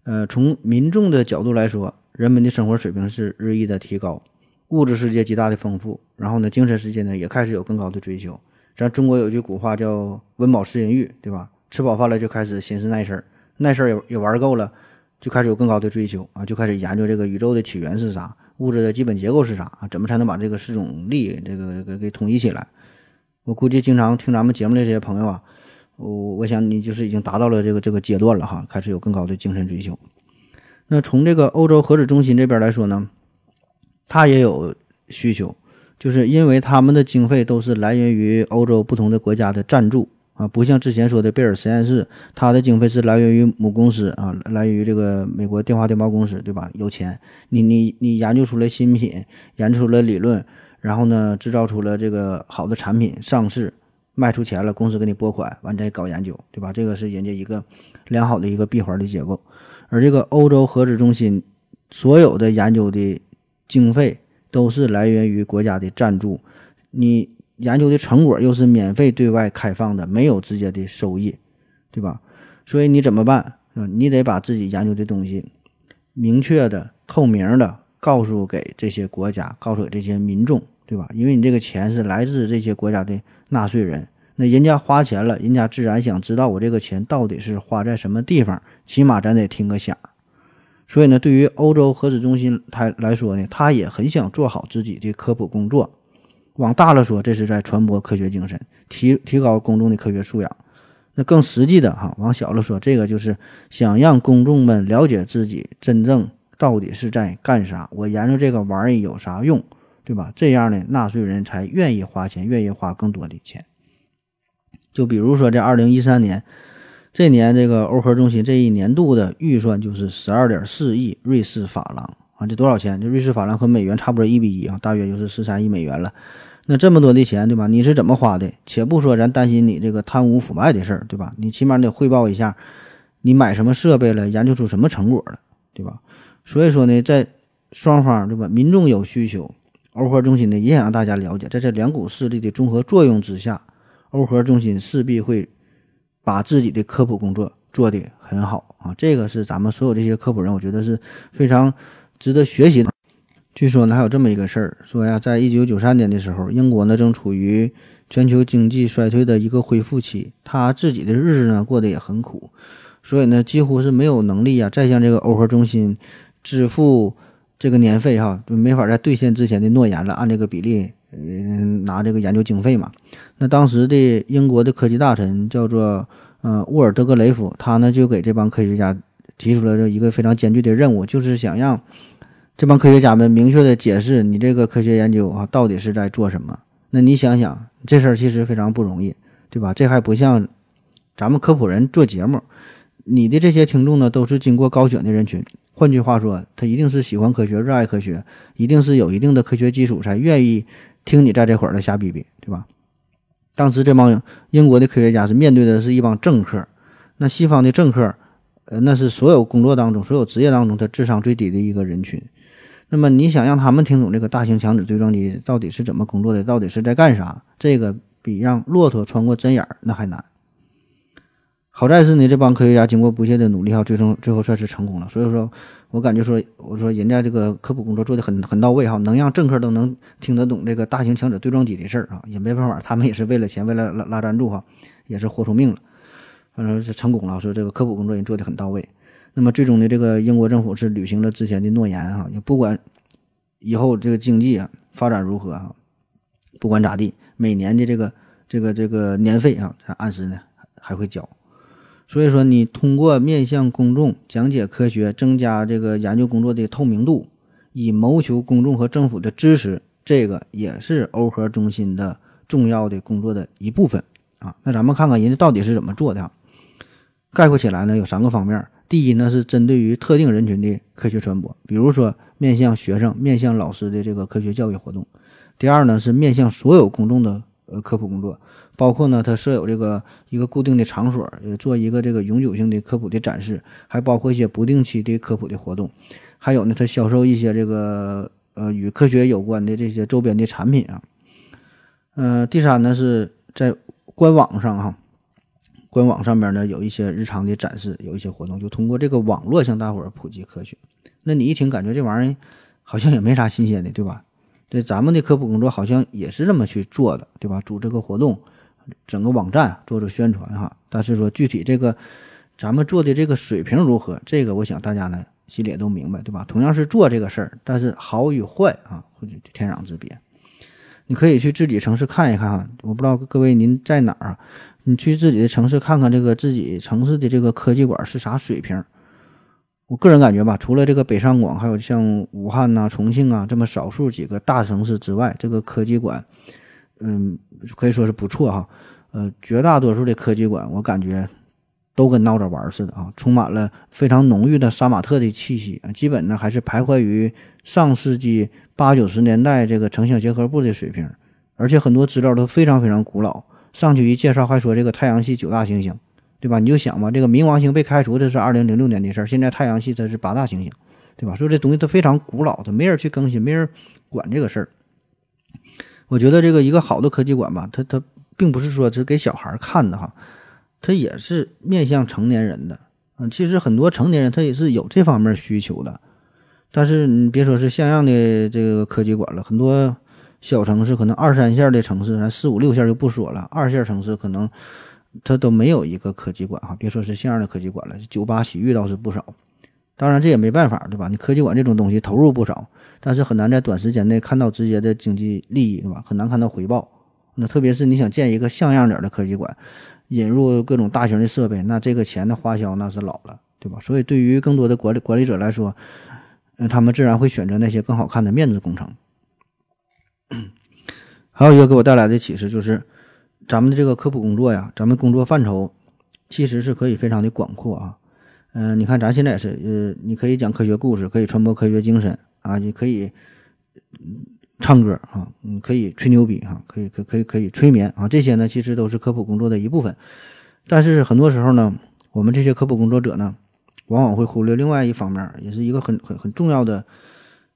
[SPEAKER 2] 呃，从民众的角度来说，人们的生活水平是日益的提高，物质世界极大的丰富，然后呢，精神世界呢也开始有更高的追求。咱中国有句古话叫“温饱思淫欲”，对吧？吃饱饭了就开始寻思那事儿，那事儿也也玩够了，就开始有更高的追求啊，就开始研究这个宇宙的起源是啥，物质的基本结构是啥啊，怎么才能把这个四种力这个给给统一起来？我估计经常听咱们节目的这些朋友啊，我我想你就是已经达到了这个这个阶段了哈，开始有更高的精神追求。那从这个欧洲核子中心这边来说呢，它也有需求，就是因为他们的经费都是来源于欧洲不同的国家的赞助啊，不像之前说的贝尔实验室，它的经费是来源于母公司啊，来源于这个美国电话电报公司，对吧？有钱，你你你研究出来新品，研究出了理论，然后呢，制造出了这个好的产品上市，卖出钱了，公司给你拨款，完再搞研究，对吧？这个是人家一个良好的一个闭环的结构。而这个欧洲核子中心所有的研究的经费都是来源于国家的赞助，你研究的成果又是免费对外开放的，没有直接的收益，对吧？所以你怎么办？啊，你得把自己研究的东西明确的、透明的告诉给这些国家，告诉给这些民众，对吧？因为你这个钱是来自这些国家的纳税人，那人家花钱了，人家自然想知道我这个钱到底是花在什么地方，起码咱得听个响。所以呢，对于欧洲核子中心它来说呢，他也很想做好自己的科普工作。往大了说，这是在传播科学精神，提提高公众的科学素养。那更实际的哈，往小了说，这个就是想让公众们了解自己真正到底是在干啥，我研究这个玩意有啥用，对吧？这样呢，纳税人才愿意花钱，愿意花更多的钱。就比如说，这二零一三年这年，这个欧核中心这一年度的预算就是十二点四亿瑞士法郎啊，这多少钱？这瑞士法郎和美元差不多一比一啊，大约就是十三亿美元了。那这么多的钱，对吧？你是怎么花的？且不说咱担心你这个贪污腐败的事儿，对吧？你起码得汇报一下，你买什么设备了，研究出什么成果了，对吧？所以说呢，在双方对吧，民众有需求，欧核中心呢也想让大家了解，在这两股势力的综合作用之下，欧核中心势必会把自己的科普工作做得很好啊。这个是咱们所有这些科普人，我觉得是非常值得学习的。据说呢，还有这么一个事儿，说呀，在一九九三年的时候，英国呢正处于全球经济衰退的一个恢复期，他自己的日子呢过得也很苦，所以呢，几乎是没有能力呀，再向这个欧核中心支付这个年费哈，就没法再兑现之前的诺言了，按这个比例，嗯，拿这个研究经费嘛。那当时的英国的科技大臣叫做呃沃尔德格雷夫，他呢就给这帮科学家提出了这一个非常艰巨的任务，就是想让这帮科学家们明确的解释你这个科学研究啊到底是在做什么。那你想想，这事儿其实非常不容易，对吧？这还不像咱们科普人做节目，你的这些听众呢都是经过高选的人群。换句话说，他一定是喜欢科学、热爱科学，一定是有一定的科学基础，才愿意听你在这块儿的瞎逼逼，对吧？当时这帮英国的科学家是面对的是一帮政客，那西方的政客，呃，那是所有工作当中、所有职业当中他智商最低的一个人群。那么你想让他们听懂这个大型强子对撞机到底是怎么工作的，到底是在干啥，这个比让骆驼穿过针眼儿那还难。好在是呢，这帮科学家经过不懈的努力哈，最终最后算是成功了。所以说我感觉说，我说人家这个科普工作做的很很到位哈，能让政客都能听得懂这个大型强子对撞机的事儿啊，也没办法，他们也是为了钱，为了拉拉赞助哈，也是豁出命了。反正是成功了，说这个科普工作也做得很到位。那么最终的，这个英国政府是履行了之前的诺言哈，也不管以后这个经济啊发展如何啊，不管咋地，每年的这个这个这个年费啊，他按时呢还会交。所以说，你通过面向公众讲解科学，增加这个研究工作的透明度，以谋求公众和政府的支持，这个也是欧核中心的重要的工作的一部分啊。那咱们看看人家到底是怎么做的啊？概括起来呢，有三个方面。第一呢，是针对于特定人群的科学传播，比如说面向学生、面向老师的这个科学教育活动；第二呢是面向所有公众的呃科普工作，包括呢它设有这个一个固定的场所，呃做一个这个永久性的科普的展示，还包括一些不定期的科普的活动，还有呢它销售一些这个呃与科学有关的这些周边的产品啊。呃，第三呢是在官网上哈。官网上面呢有一些日常的展示，有一些活动，就通过这个网络向大伙儿普及科学。那你一听，感觉这玩意儿好像也没啥新鲜的，对吧？对，咱们的科普工作好像也是这么去做的，对吧？组织个活动，整个网站做做宣传哈。但是说具体这个咱们做的这个水平如何，这个我想大家呢心里也都明白，对吧？同样是做这个事儿，但是好与坏啊，或者天壤之别。你可以去自己城市看一看哈，我不知道各位您在哪儿啊？你去自己的城市看看这个自己城市的这个科技馆是啥水平？我个人感觉吧，除了这个北上广，还有像武汉呐、重庆啊这么少数几个大城市之外，这个科技馆，嗯，可以说是不错哈。呃，绝大多数的科技馆，我感觉都跟闹着玩似的啊，充满了非常浓郁的杀马特的气息啊，基本呢还是徘徊于上世纪八九十年代这个城乡结合部的水平，而且很多资料都非常非常古老。上去一介绍，还说这个太阳系九大行星，对吧？你就想吧，这个冥王星被开除，这是二零零六年的事儿。现在太阳系它是八大行星，对吧？所以这东西它非常古老，它没人去更新，没人管这个事儿。我觉得这个一个好的科技馆吧，它它并不是说只给小孩看的哈，它也是面向成年人的。嗯，其实很多成年人他也是有这方面需求的，但是你别说是像样的这个科技馆了，很多。小城市可能二三线的城市，咱四五六线就不说了。二线城市可能它都没有一个科技馆哈，别说是像样的科技馆了，酒吧洗浴倒是不少。当然这也没办法，对吧？你科技馆这种东西投入不少，但是很难在短时间内看到直接的经济利益，对吧？很难看到回报。那特别是你想建一个像样点的科技馆，引入各种大型的设备，那这个钱的花销那是老了，对吧？所以对于更多的管理管理者来说，嗯，他们自然会选择那些更好看的面子工程。还有一个给我带来的启示就是，咱们的这个科普工作呀，咱们工作范畴其实是可以非常的广阔啊。嗯，你看咱现在也是，呃，你可以讲科学故事，可以传播科学精神啊，你可以唱歌啊，你可以吹牛逼哈，可以可可以可以催眠啊，这些呢其实都是科普工作的一部分。但是很多时候呢，我们这些科普工作者呢，往往会忽略另外一方面，也是一个很很很重要的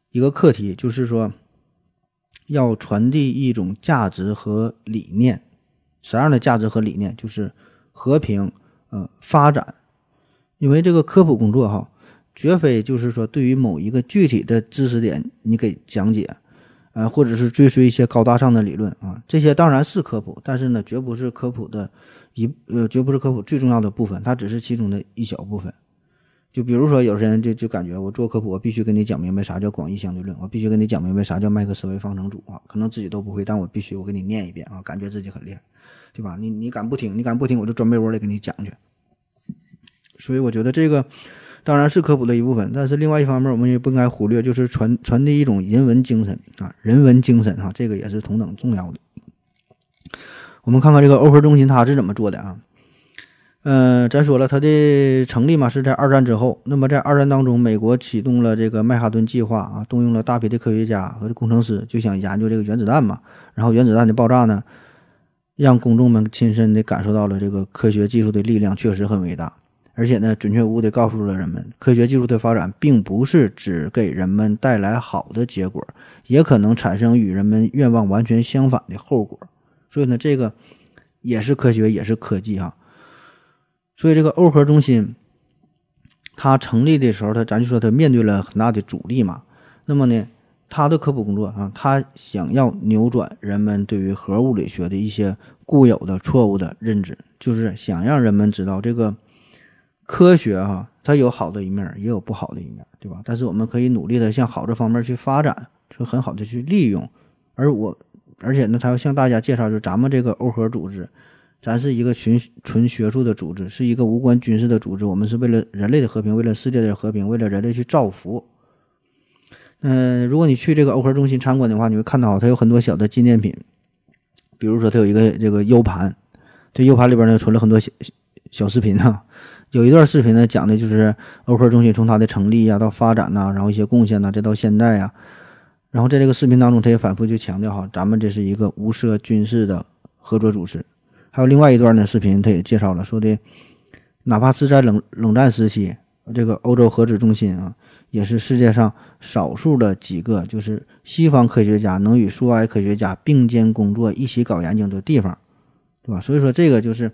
[SPEAKER 2] 一个课题，就是说。要传递一种价值和理念，啥样的价值和理念？就是和平，呃，发展。因为这个科普工作哈，绝非就是说对于某一个具体的知识点你给讲解，呃，或者是追随一些高大上的理论啊，这些当然是科普，但是呢，绝不是科普的一呃，绝不是科普最重要的部分，它只是其中的一小部分。就比如说，有些人就就感觉我做科普，我必须跟你讲明白啥叫广义相对论，我必须跟你讲明白啥叫麦克斯韦方程组啊，可能自己都不会，但我必须我给你念一遍啊，感觉自己很厉害，对吧？你你敢不听？你敢不听？我就钻被窝里给你讲去。所以我觉得这个当然是科普的一部分，但是另外一方面，我们也不应该忽略，就是传传递一种人文精神啊，人文精神哈，这个也是同等重要的。我们看看这个欧科中心它是怎么做的啊？嗯，咱说了，它的成立嘛是在二战之后。那么在二战当中，美国启动了这个曼哈顿计划啊，动用了大批的科学家和工程师，就想研究这个原子弹嘛。然后原子弹的爆炸呢，让公众们亲身的感受到了这个科学技术的力量确实很伟大，而且呢，准确无误的告诉了人们，科学技术的发展并不是只给人们带来好的结果，也可能产生与人们愿望完全相反的后果。所以呢，这个也是科学，也是科技哈。所以这个欧核中心，它成立的时候，它咱就说它面对了很大的阻力嘛。那么呢，它的科普工作啊，它想要扭转人们对于核物理学的一些固有的错误的认知，就是想让人们知道这个科学哈，它有好的一面，也有不好的一面，对吧？但是我们可以努力的向好这方面去发展，就很好的去利用。而我，而且呢，他要向大家介绍，就是咱们这个欧核组织。咱是一个纯纯学术的组织，是一个无关军事的组织。我们是为了人类的和平，为了世界的和平，为了人类去造福。嗯，如果你去这个欧核中心参观的话，你会看到它有很多小的纪念品，比如说它有一个这个 U 盘，这 U 盘里边呢存了很多小小视频哈。有一段视频呢讲的就是欧核中心从它的成立呀到发展呐，然后一些贡献呐，再到现在呀。然后在这个视频当中，他也反复就强调哈，咱们这是一个无涉军事的合作组织。还有另外一段呢，视频他也介绍了，说的哪怕是在冷冷战时期，这个欧洲核子中心啊，也是世界上少数的几个就是西方科学家能与苏埃科学家并肩工作、一起搞研究的地方，对吧？所以说这个就是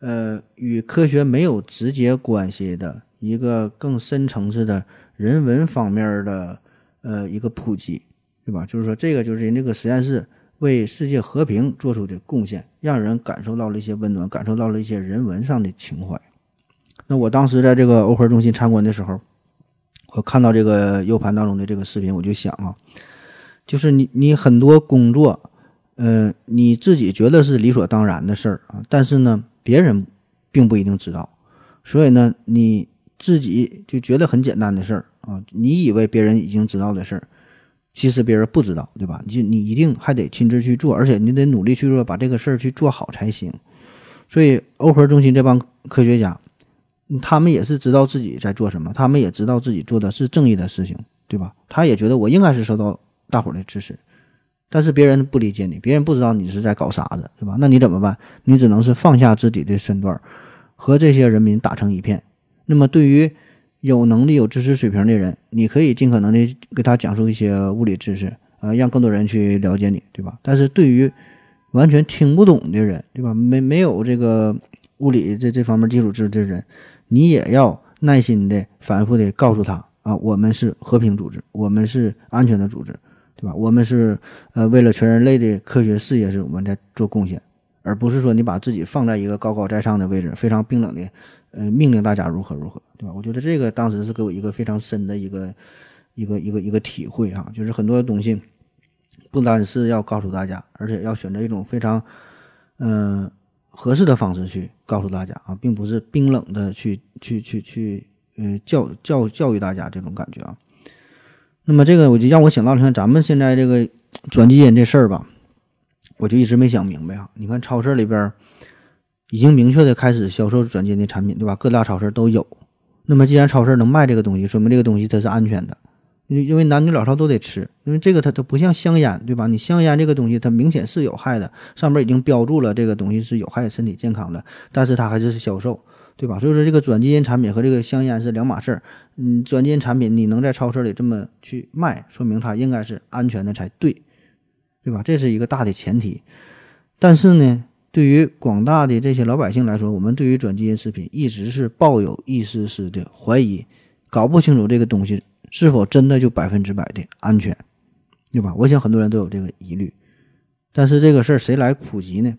[SPEAKER 2] 呃与科学没有直接关系的一个更深层次的人文方面的。呃，一个普及，对吧？就是说，这个就是人那个实验室为世界和平做出的贡献，让人感受到了一些温暖，感受到了一些人文上的情怀。那我当时在这个欧核中心参观的时候，我看到这个 U 盘当中的这个视频，我就想啊，就是你你很多工作，呃，你自己觉得是理所当然的事儿啊，但是呢，别人并不一定知道，所以呢，你自己就觉得很简单的事儿。啊，你以为别人已经知道的事儿，其实别人不知道，对吧？你你一定还得亲自去做，而且你得努力去做，把这个事儿去做好才行。所以，欧核中心这帮科学家，他们也是知道自己在做什么，他们也知道自己做的是正义的事情，对吧？他也觉得我应该是受到大伙儿的支持，但是别人不理解你，别人不知道你是在搞啥子，对吧？那你怎么办？你只能是放下自己的身段，和这些人民打成一片。那么，对于有能力、有知识水平的人，你可以尽可能的给他讲述一些物理知识，呃，让更多人去了解你，对吧？但是对于完全听不懂的人，对吧？没没有这个物理这这方面基础知识的人，你也要耐心的、反复的告诉他啊，我们是和平组织，我们是安全的组织，对吧？我们是呃为了全人类的科学事业是我们在做贡献，而不是说你把自己放在一个高高在上的位置，非常冰冷的。呃，命令大家如何如何，对吧？我觉得这个当时是给我一个非常深的一个一个一个一个体会哈，就是很多东西不单是要告诉大家，而且要选择一种非常嗯合适的方式去告诉大家啊，并不是冰冷的去去去去呃教教教育大家这种感觉啊。那么这个我就让我想到了，像咱们现在这个转基因这事儿吧，我就一直没想明白啊。你看超市里边。已经明确的开始销售转基因的产品，对吧？各大超市都有。那么，既然超市能卖这个东西，说明这个东西它是安全的。因因为男女老少都得吃，因为这个它它不像香烟，对吧？你香烟这个东西它明显是有害的，上面已经标注了这个东西是有害身体健康的，但是它还是销售，对吧？所以说这个转基因产品和这个香烟是两码事儿。嗯，转基因产品你能在超市里这么去卖，说明它应该是安全的才对，对吧？这是一个大的前提。但是呢？对于广大的这些老百姓来说，我们对于转基因食品一直是抱有一丝丝的怀疑，搞不清楚这个东西是否真的就百分之百的安全，对吧？我想很多人都有这个疑虑，但是这个事儿谁来普及呢？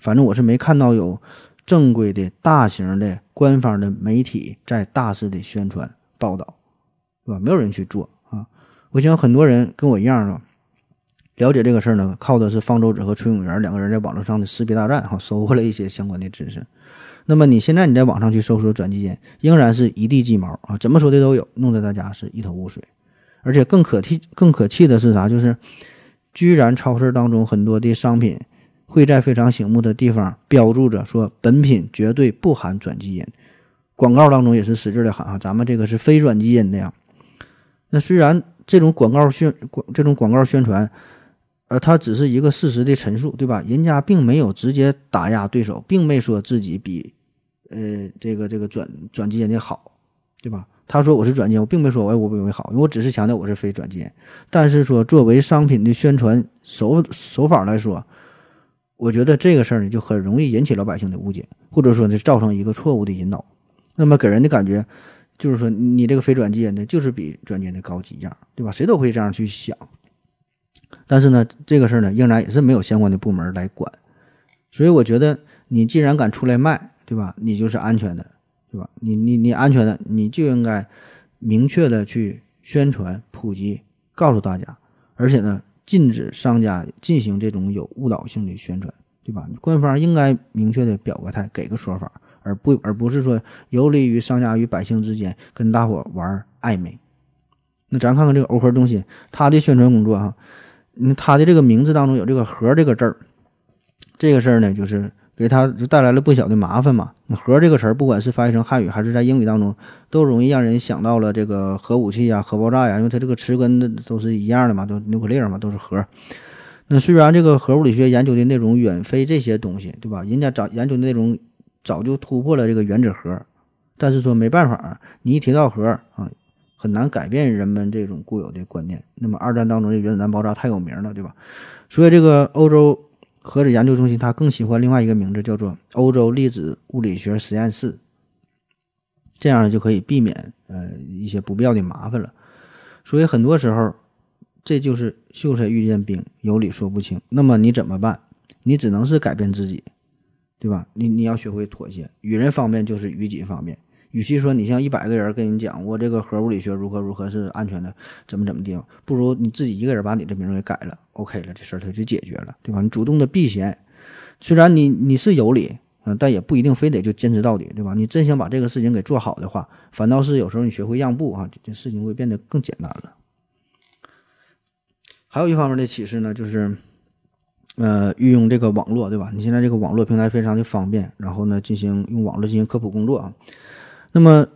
[SPEAKER 2] 反正我是没看到有正规的大型的官方的媒体在大肆的宣传报道，对吧？没有人去做啊！我想很多人跟我一样啊。了解这个事儿呢，靠的是方舟子和崔永元两个人在网络上的识别大战，哈，收获了一些相关的知识。那么你现在你在网上去搜索转基因，仍然是一地鸡毛啊，怎么说的都有，弄得大家是一头雾水。而且更可气、更可气的是啥？就是居然超市当中很多的商品会在非常醒目的地方标注着说本品绝对不含转基因，广告当中也是使劲的喊啊，咱们这个是非转基因的呀。那虽然这种广告宣广这种广告宣传。呃，它只是一个事实的陈述，对吧？人家并没有直接打压对手，并没说自己比，呃，这个这个转转基因的好，对吧？他说我是转基因，我并没说我我比我好，因为我只是强调我是非转基因。但是说作为商品的宣传手手法来说，我觉得这个事儿呢就很容易引起老百姓的误解，或者说呢造成一个错误的引导，那么给人的感觉就是说你这个非转基因的就是比转基因的高级一样，对吧？谁都会这样去想。但是呢，这个事儿呢，仍然也是没有相关的部门来管，所以我觉得你既然敢出来卖，对吧？你就是安全的，对吧？你你你安全的，你就应该明确的去宣传、普及，告诉大家，而且呢，禁止商家进行这种有误导性的宣传，对吧？官方应该明确的表个态，给个说法，而不而不是说游离于商家与百姓之间，跟大伙玩暧昧。那咱看看这个欧核中心，它的宣传工作哈。那他的这个名字当中有这个“核”这个字儿，这个事儿呢，就是给他就带来了不小的麻烦嘛。核这个词儿，不管是翻译成汉语还是在英语当中，都容易让人想到了这个核武器呀、核爆炸呀，因为它这个词根都是一样的嘛，都 nuclear 嘛，都是核。那虽然这个核物理学研究的内容远非这些东西，对吧？人家早研究的内容早就突破了这个原子核，但是说没办法，你一提到核啊，很难改变人们这种固有的观念。那么二战当中的原子弹爆炸太有名了，对吧？所以这个欧洲核子研究中心它更喜欢另外一个名字，叫做欧洲粒子物理学实验室。这样就可以避免呃一些不必要的麻烦了。所以很多时候。这就是秀才遇见兵，有理说不清。那么你怎么办？你只能是改变自己，对吧？你你要学会妥协，与人方便就是与己方便。与其说你像一百个人跟你讲我这个核物理学如何如何是安全的，怎么怎么地，不如你自己一个人把你这名给改了，OK 了，这事儿它就解决了，对吧？你主动的避嫌，虽然你你是有理，嗯，但也不一定非得就坚持到底，对吧？你真想把这个事情给做好的话，反倒是有时候你学会让步啊，这事情会变得更简单了。还有一方面的启示呢，就是，呃，运用这个网络，对吧？你现在这个网络平台非常的方便，然后呢，进行用网络进行科普工作啊。那么，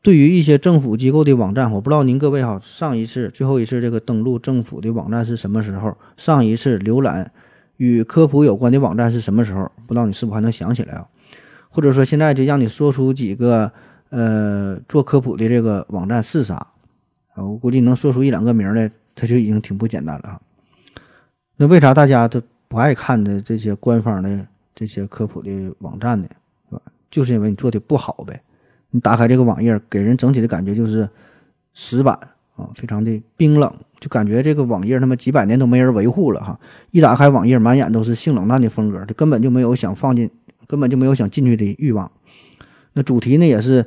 [SPEAKER 2] 对于一些政府机构的网站，我不知道您各位哈，上一次、最后一次这个登录政府的网站是什么时候？上一次浏览与科普有关的网站是什么时候？不知道你是否还能想起来啊？或者说，现在就让你说出几个呃做科普的这个网站是啥啊？我估计能说出一两个名来。它就已经挺不简单了哈。那为啥大家都不爱看的这些官方的这些科普的网站呢？是吧？就是因为你做的不好呗。你打开这个网页，给人整体的感觉就是死板啊，非常的冰冷，就感觉这个网页他妈几百年都没人维护了哈。一打开网页，满眼都是性冷淡的风格，他根本就没有想放进，根本就没有想进去的欲望。那主题呢，也是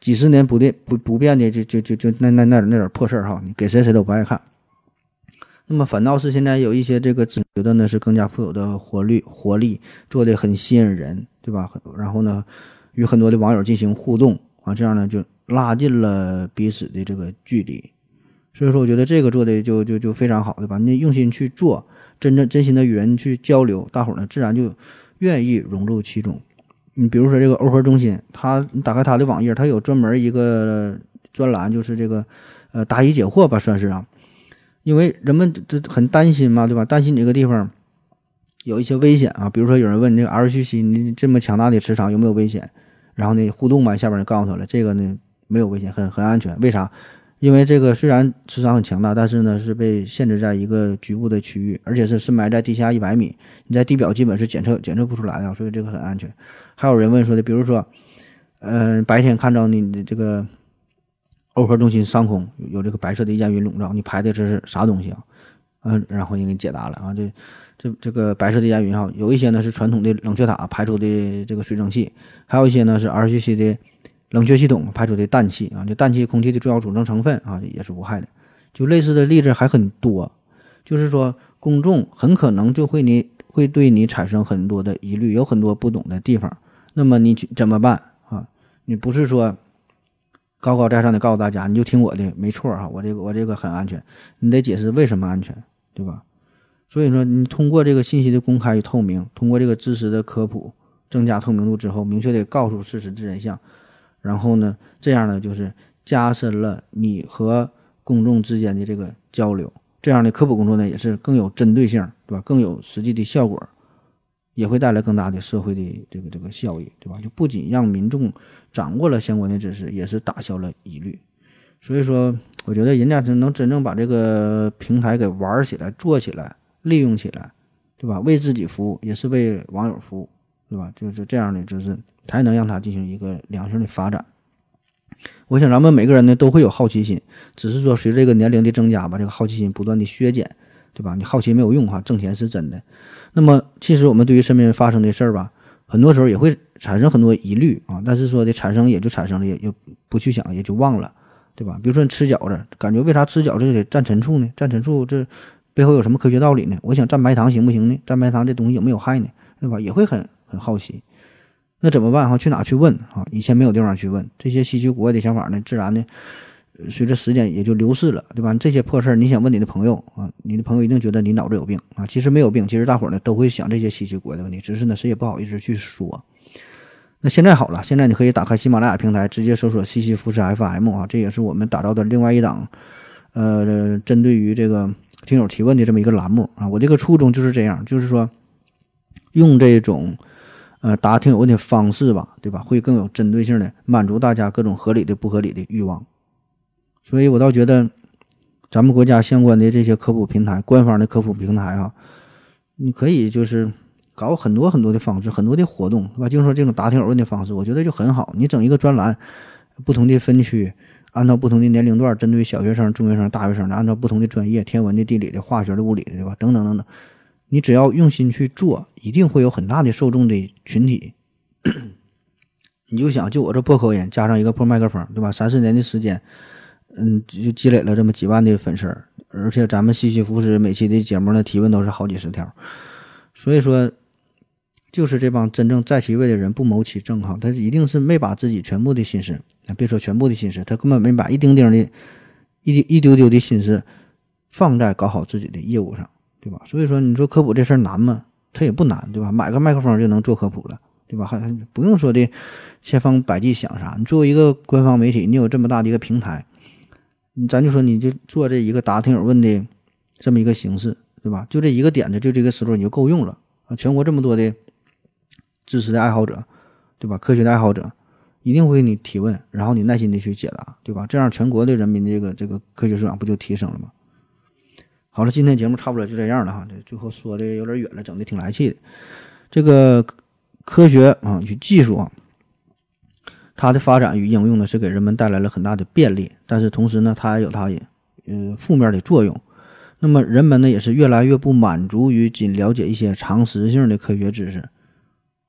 [SPEAKER 2] 几十年不变不不变的，就就就就那那那那点破事儿哈，你给谁谁都不爱看。那么反倒是现在有一些这个觉得呢是更加富有的活力，活力做的很吸引人，对吧？然后呢，与很多的网友进行互动啊，这样呢就拉近了彼此的这个距离。所以说，我觉得这个做的就就就非常好，对吧？你用心去做，真正真心的与人去交流，大伙儿呢自然就愿意融入其中。你比如说这个欧核中心，它你打开它的网页，它有专门一个专栏，就是这个呃答疑解惑吧，算是啊。因为人们都很担心嘛，对吧？担心你这个地方有一些危险啊，比如说有人问你这个 L 七七，你这么强大的磁场有没有危险？然后呢，互动嘛，下边就告诉他了，这个呢没有危险，很很安全。为啥？因为这个虽然磁场很强大，但是呢是被限制在一个局部的区域，而且是深埋在地下一百米，你在地表基本是检测检测不出来的，所以这个很安全。还有人问说的，比如说，嗯，白天看到你的这个。欧核中心上空有这个白色的烟云笼罩，你排的这是啥东西啊？嗯，然后你给你解答了啊，这这这个白色的烟云哈，有一些呢是传统的冷却塔排出的这个水蒸气，还有一些呢是 R 七的冷却系统排出的氮气啊，就氮气空气的重要组成成分啊，也是无害的。就类似的例子还很多，就是说公众很可能就会你会对你产生很多的疑虑，有很多不懂的地方，那么你怎么办啊？你不是说。高高在上的告诉大家，你就听我的，没错哈，我这个我这个很安全，你得解释为什么安全，对吧？所以说，你通过这个信息的公开与透明，通过这个知识的科普，增加透明度之后，明确的告诉事实之真相，然后呢，这样呢，就是加深了你和公众之间的这个交流，这样的科普工作呢，也是更有针对性，对吧？更有实际的效果。也会带来更大的社会的这个这个效益，对吧？就不仅让民众掌握了相关的知识，也是打消了疑虑。所以说，我觉得人家真能真正把这个平台给玩起来、做起来、利用起来，对吧？为自己服务，也是为网友服务，对吧？就是这样的，就是才能让它进行一个良性的发展。我想咱们每个人呢都会有好奇心，只是说随着这个年龄的增加吧，这个好奇心不断的削减，对吧？你好奇没有用哈，挣钱是真的。那么，其实我们对于身边发生的事儿吧，很多时候也会产生很多疑虑啊。但是说的产生也就产生了，也就不去想，也就忘了，对吧？比如说你吃饺子，感觉为啥吃饺子就得蘸陈醋呢？蘸陈醋这背后有什么科学道理呢？我想蘸白糖行不行呢？蘸白糖这东西有没有害呢？对吧？也会很很好奇。那怎么办哈？去哪去问啊？以前没有地方去问，这些稀奇古怪的想法呢，自然呢，随着时间也就流逝了，对吧？这些破事儿，你想问你的朋友啊，你的朋友一定觉得你脑子有病啊。其实没有病，其实大伙儿呢都会想这些稀奇古怪的问题，只是呢谁也不好意思去说。那现在好了，现在你可以打开喜马拉雅平台，直接搜索西西弗斯 FM 啊，这也是我们打造的另外一档，呃，针对于这个听友提问的这么一个栏目啊。我这个初衷就是这样，就是说用这种呃答听友问的方式吧，对吧？会更有针对性的满足大家各种合理的、不合理的欲望。所以我倒觉得咱们国家相关的这些科普平台、官方的科普平台啊，你可以就是。搞很多很多的方式，很多的活动，是吧？就说这种答听友问的方式，我觉得就很好。你整一个专栏，不同的分区，按照不同的年龄段，针对小学生、中学生、大学生的，按照不同的专业，天文的、地理的、化学的、物理的，对吧？等等等等，你只要用心去做，一定会有很大的受众的群体。你就想，就我这破口音，加上一个破麦克风，对吧？三四年的时间，嗯，就积累了这么几万的粉丝，而且咱们西西弗斯每期的节目呢，提问都是好几十条，所以说。就是这帮真正在其位的人不谋其政哈，他一定是没把自己全部的心思，别说全部的心思，他根本没把一丁丁的、一一丢丢的心思放在搞好自己的业务上，对吧？所以说，你说科普这事儿难吗？他也不难，对吧？买个麦克风就能做科普了，对吧？还不用说的千方百计想啥。你作为一个官方媒体，你有这么大的一个平台，咱就说你就做这一个答听友问的这么一个形式，对吧？就这一个点子，就这个思路你就够用了啊！全国这么多的。知识的爱好者，对吧？科学的爱好者一定会给你提问，然后你耐心的去解答，对吧？这样全国的人民的这个这个科学素养不就提升了吗？好了，今天节目差不多就这样了哈，这最后说的有点远了，整的挺来气的。这个科学啊与技术啊，它的发展与应用呢是给人们带来了很大的便利，但是同时呢，它也有它呃负面的作用。那么人们呢也是越来越不满足于仅了解一些常识性的科学知识。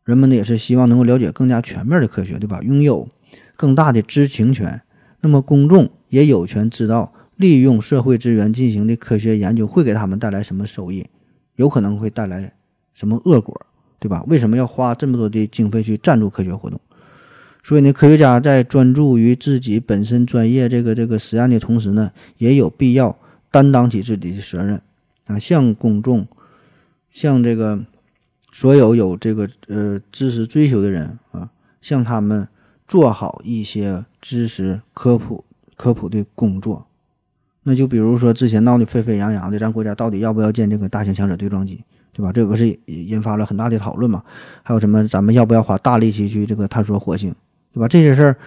[SPEAKER 2] 人们呢也是希望能够了解更加全面的科学，对吧？拥有更大的知情权。那么公众也有权知道，利用社会资源进行的科学研究会给他们带来什么收益，有可能会带来什么恶果，对吧？为什么要花这么多的经费去赞助科学活动？所以呢，科学家在专注于自己本身专业这个这个实验的同时呢，也有必要担当起自己的责任啊，向公众，向这个。所有有这个呃知识追求的人啊，向他们做好一些知识科普科普的工作。那就比如说之前闹得沸沸扬扬的，咱国家到底要不要建这个大型强者对撞机，对吧？这不是也引发了很大的讨论嘛？还有什么咱们要不要花大力气去这个探索火星，对吧？这些事儿，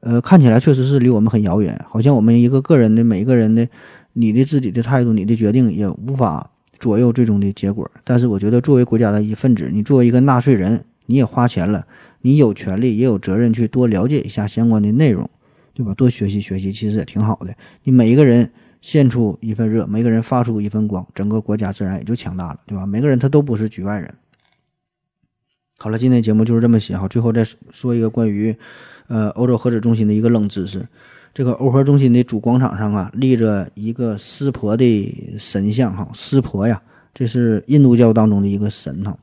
[SPEAKER 2] 呃，看起来确实是离我们很遥远，好像我们一个个人的每一个人的你的自己的态度、你的决定也无法。左右最终的结果，但是我觉得作为国家的一份子，你作为一个纳税人，你也花钱了，你有权利也有责任去多了解一下相关的内容，对吧？多学习学习，其实也挺好的。你每一个人献出一份热，每个人发出一份光，整个国家自然也就强大了，对吧？每个人他都不是局外人。好了，今天节目就是这么写哈。最后再说一个关于呃欧洲核子中心的一个冷知识。这个欧河中心的主广场上啊，立着一个湿婆的神像哈，湿婆呀，这是印度教当中的一个神哈，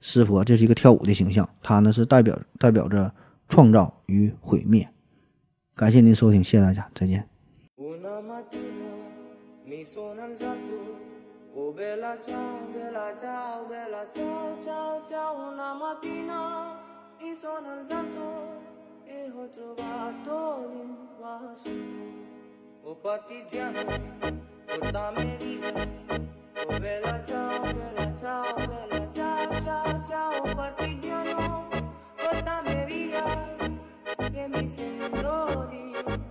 [SPEAKER 2] 湿婆这是一个跳舞的形象，它呢是代表代表着创造与毁灭。感谢您收听，谢谢大家，再见。
[SPEAKER 5] es otro vato de. O patillano, o dame. O vela, chao, vela, chao, vela, chao, chao, chao, patillano. O dame vida, que mi centro día.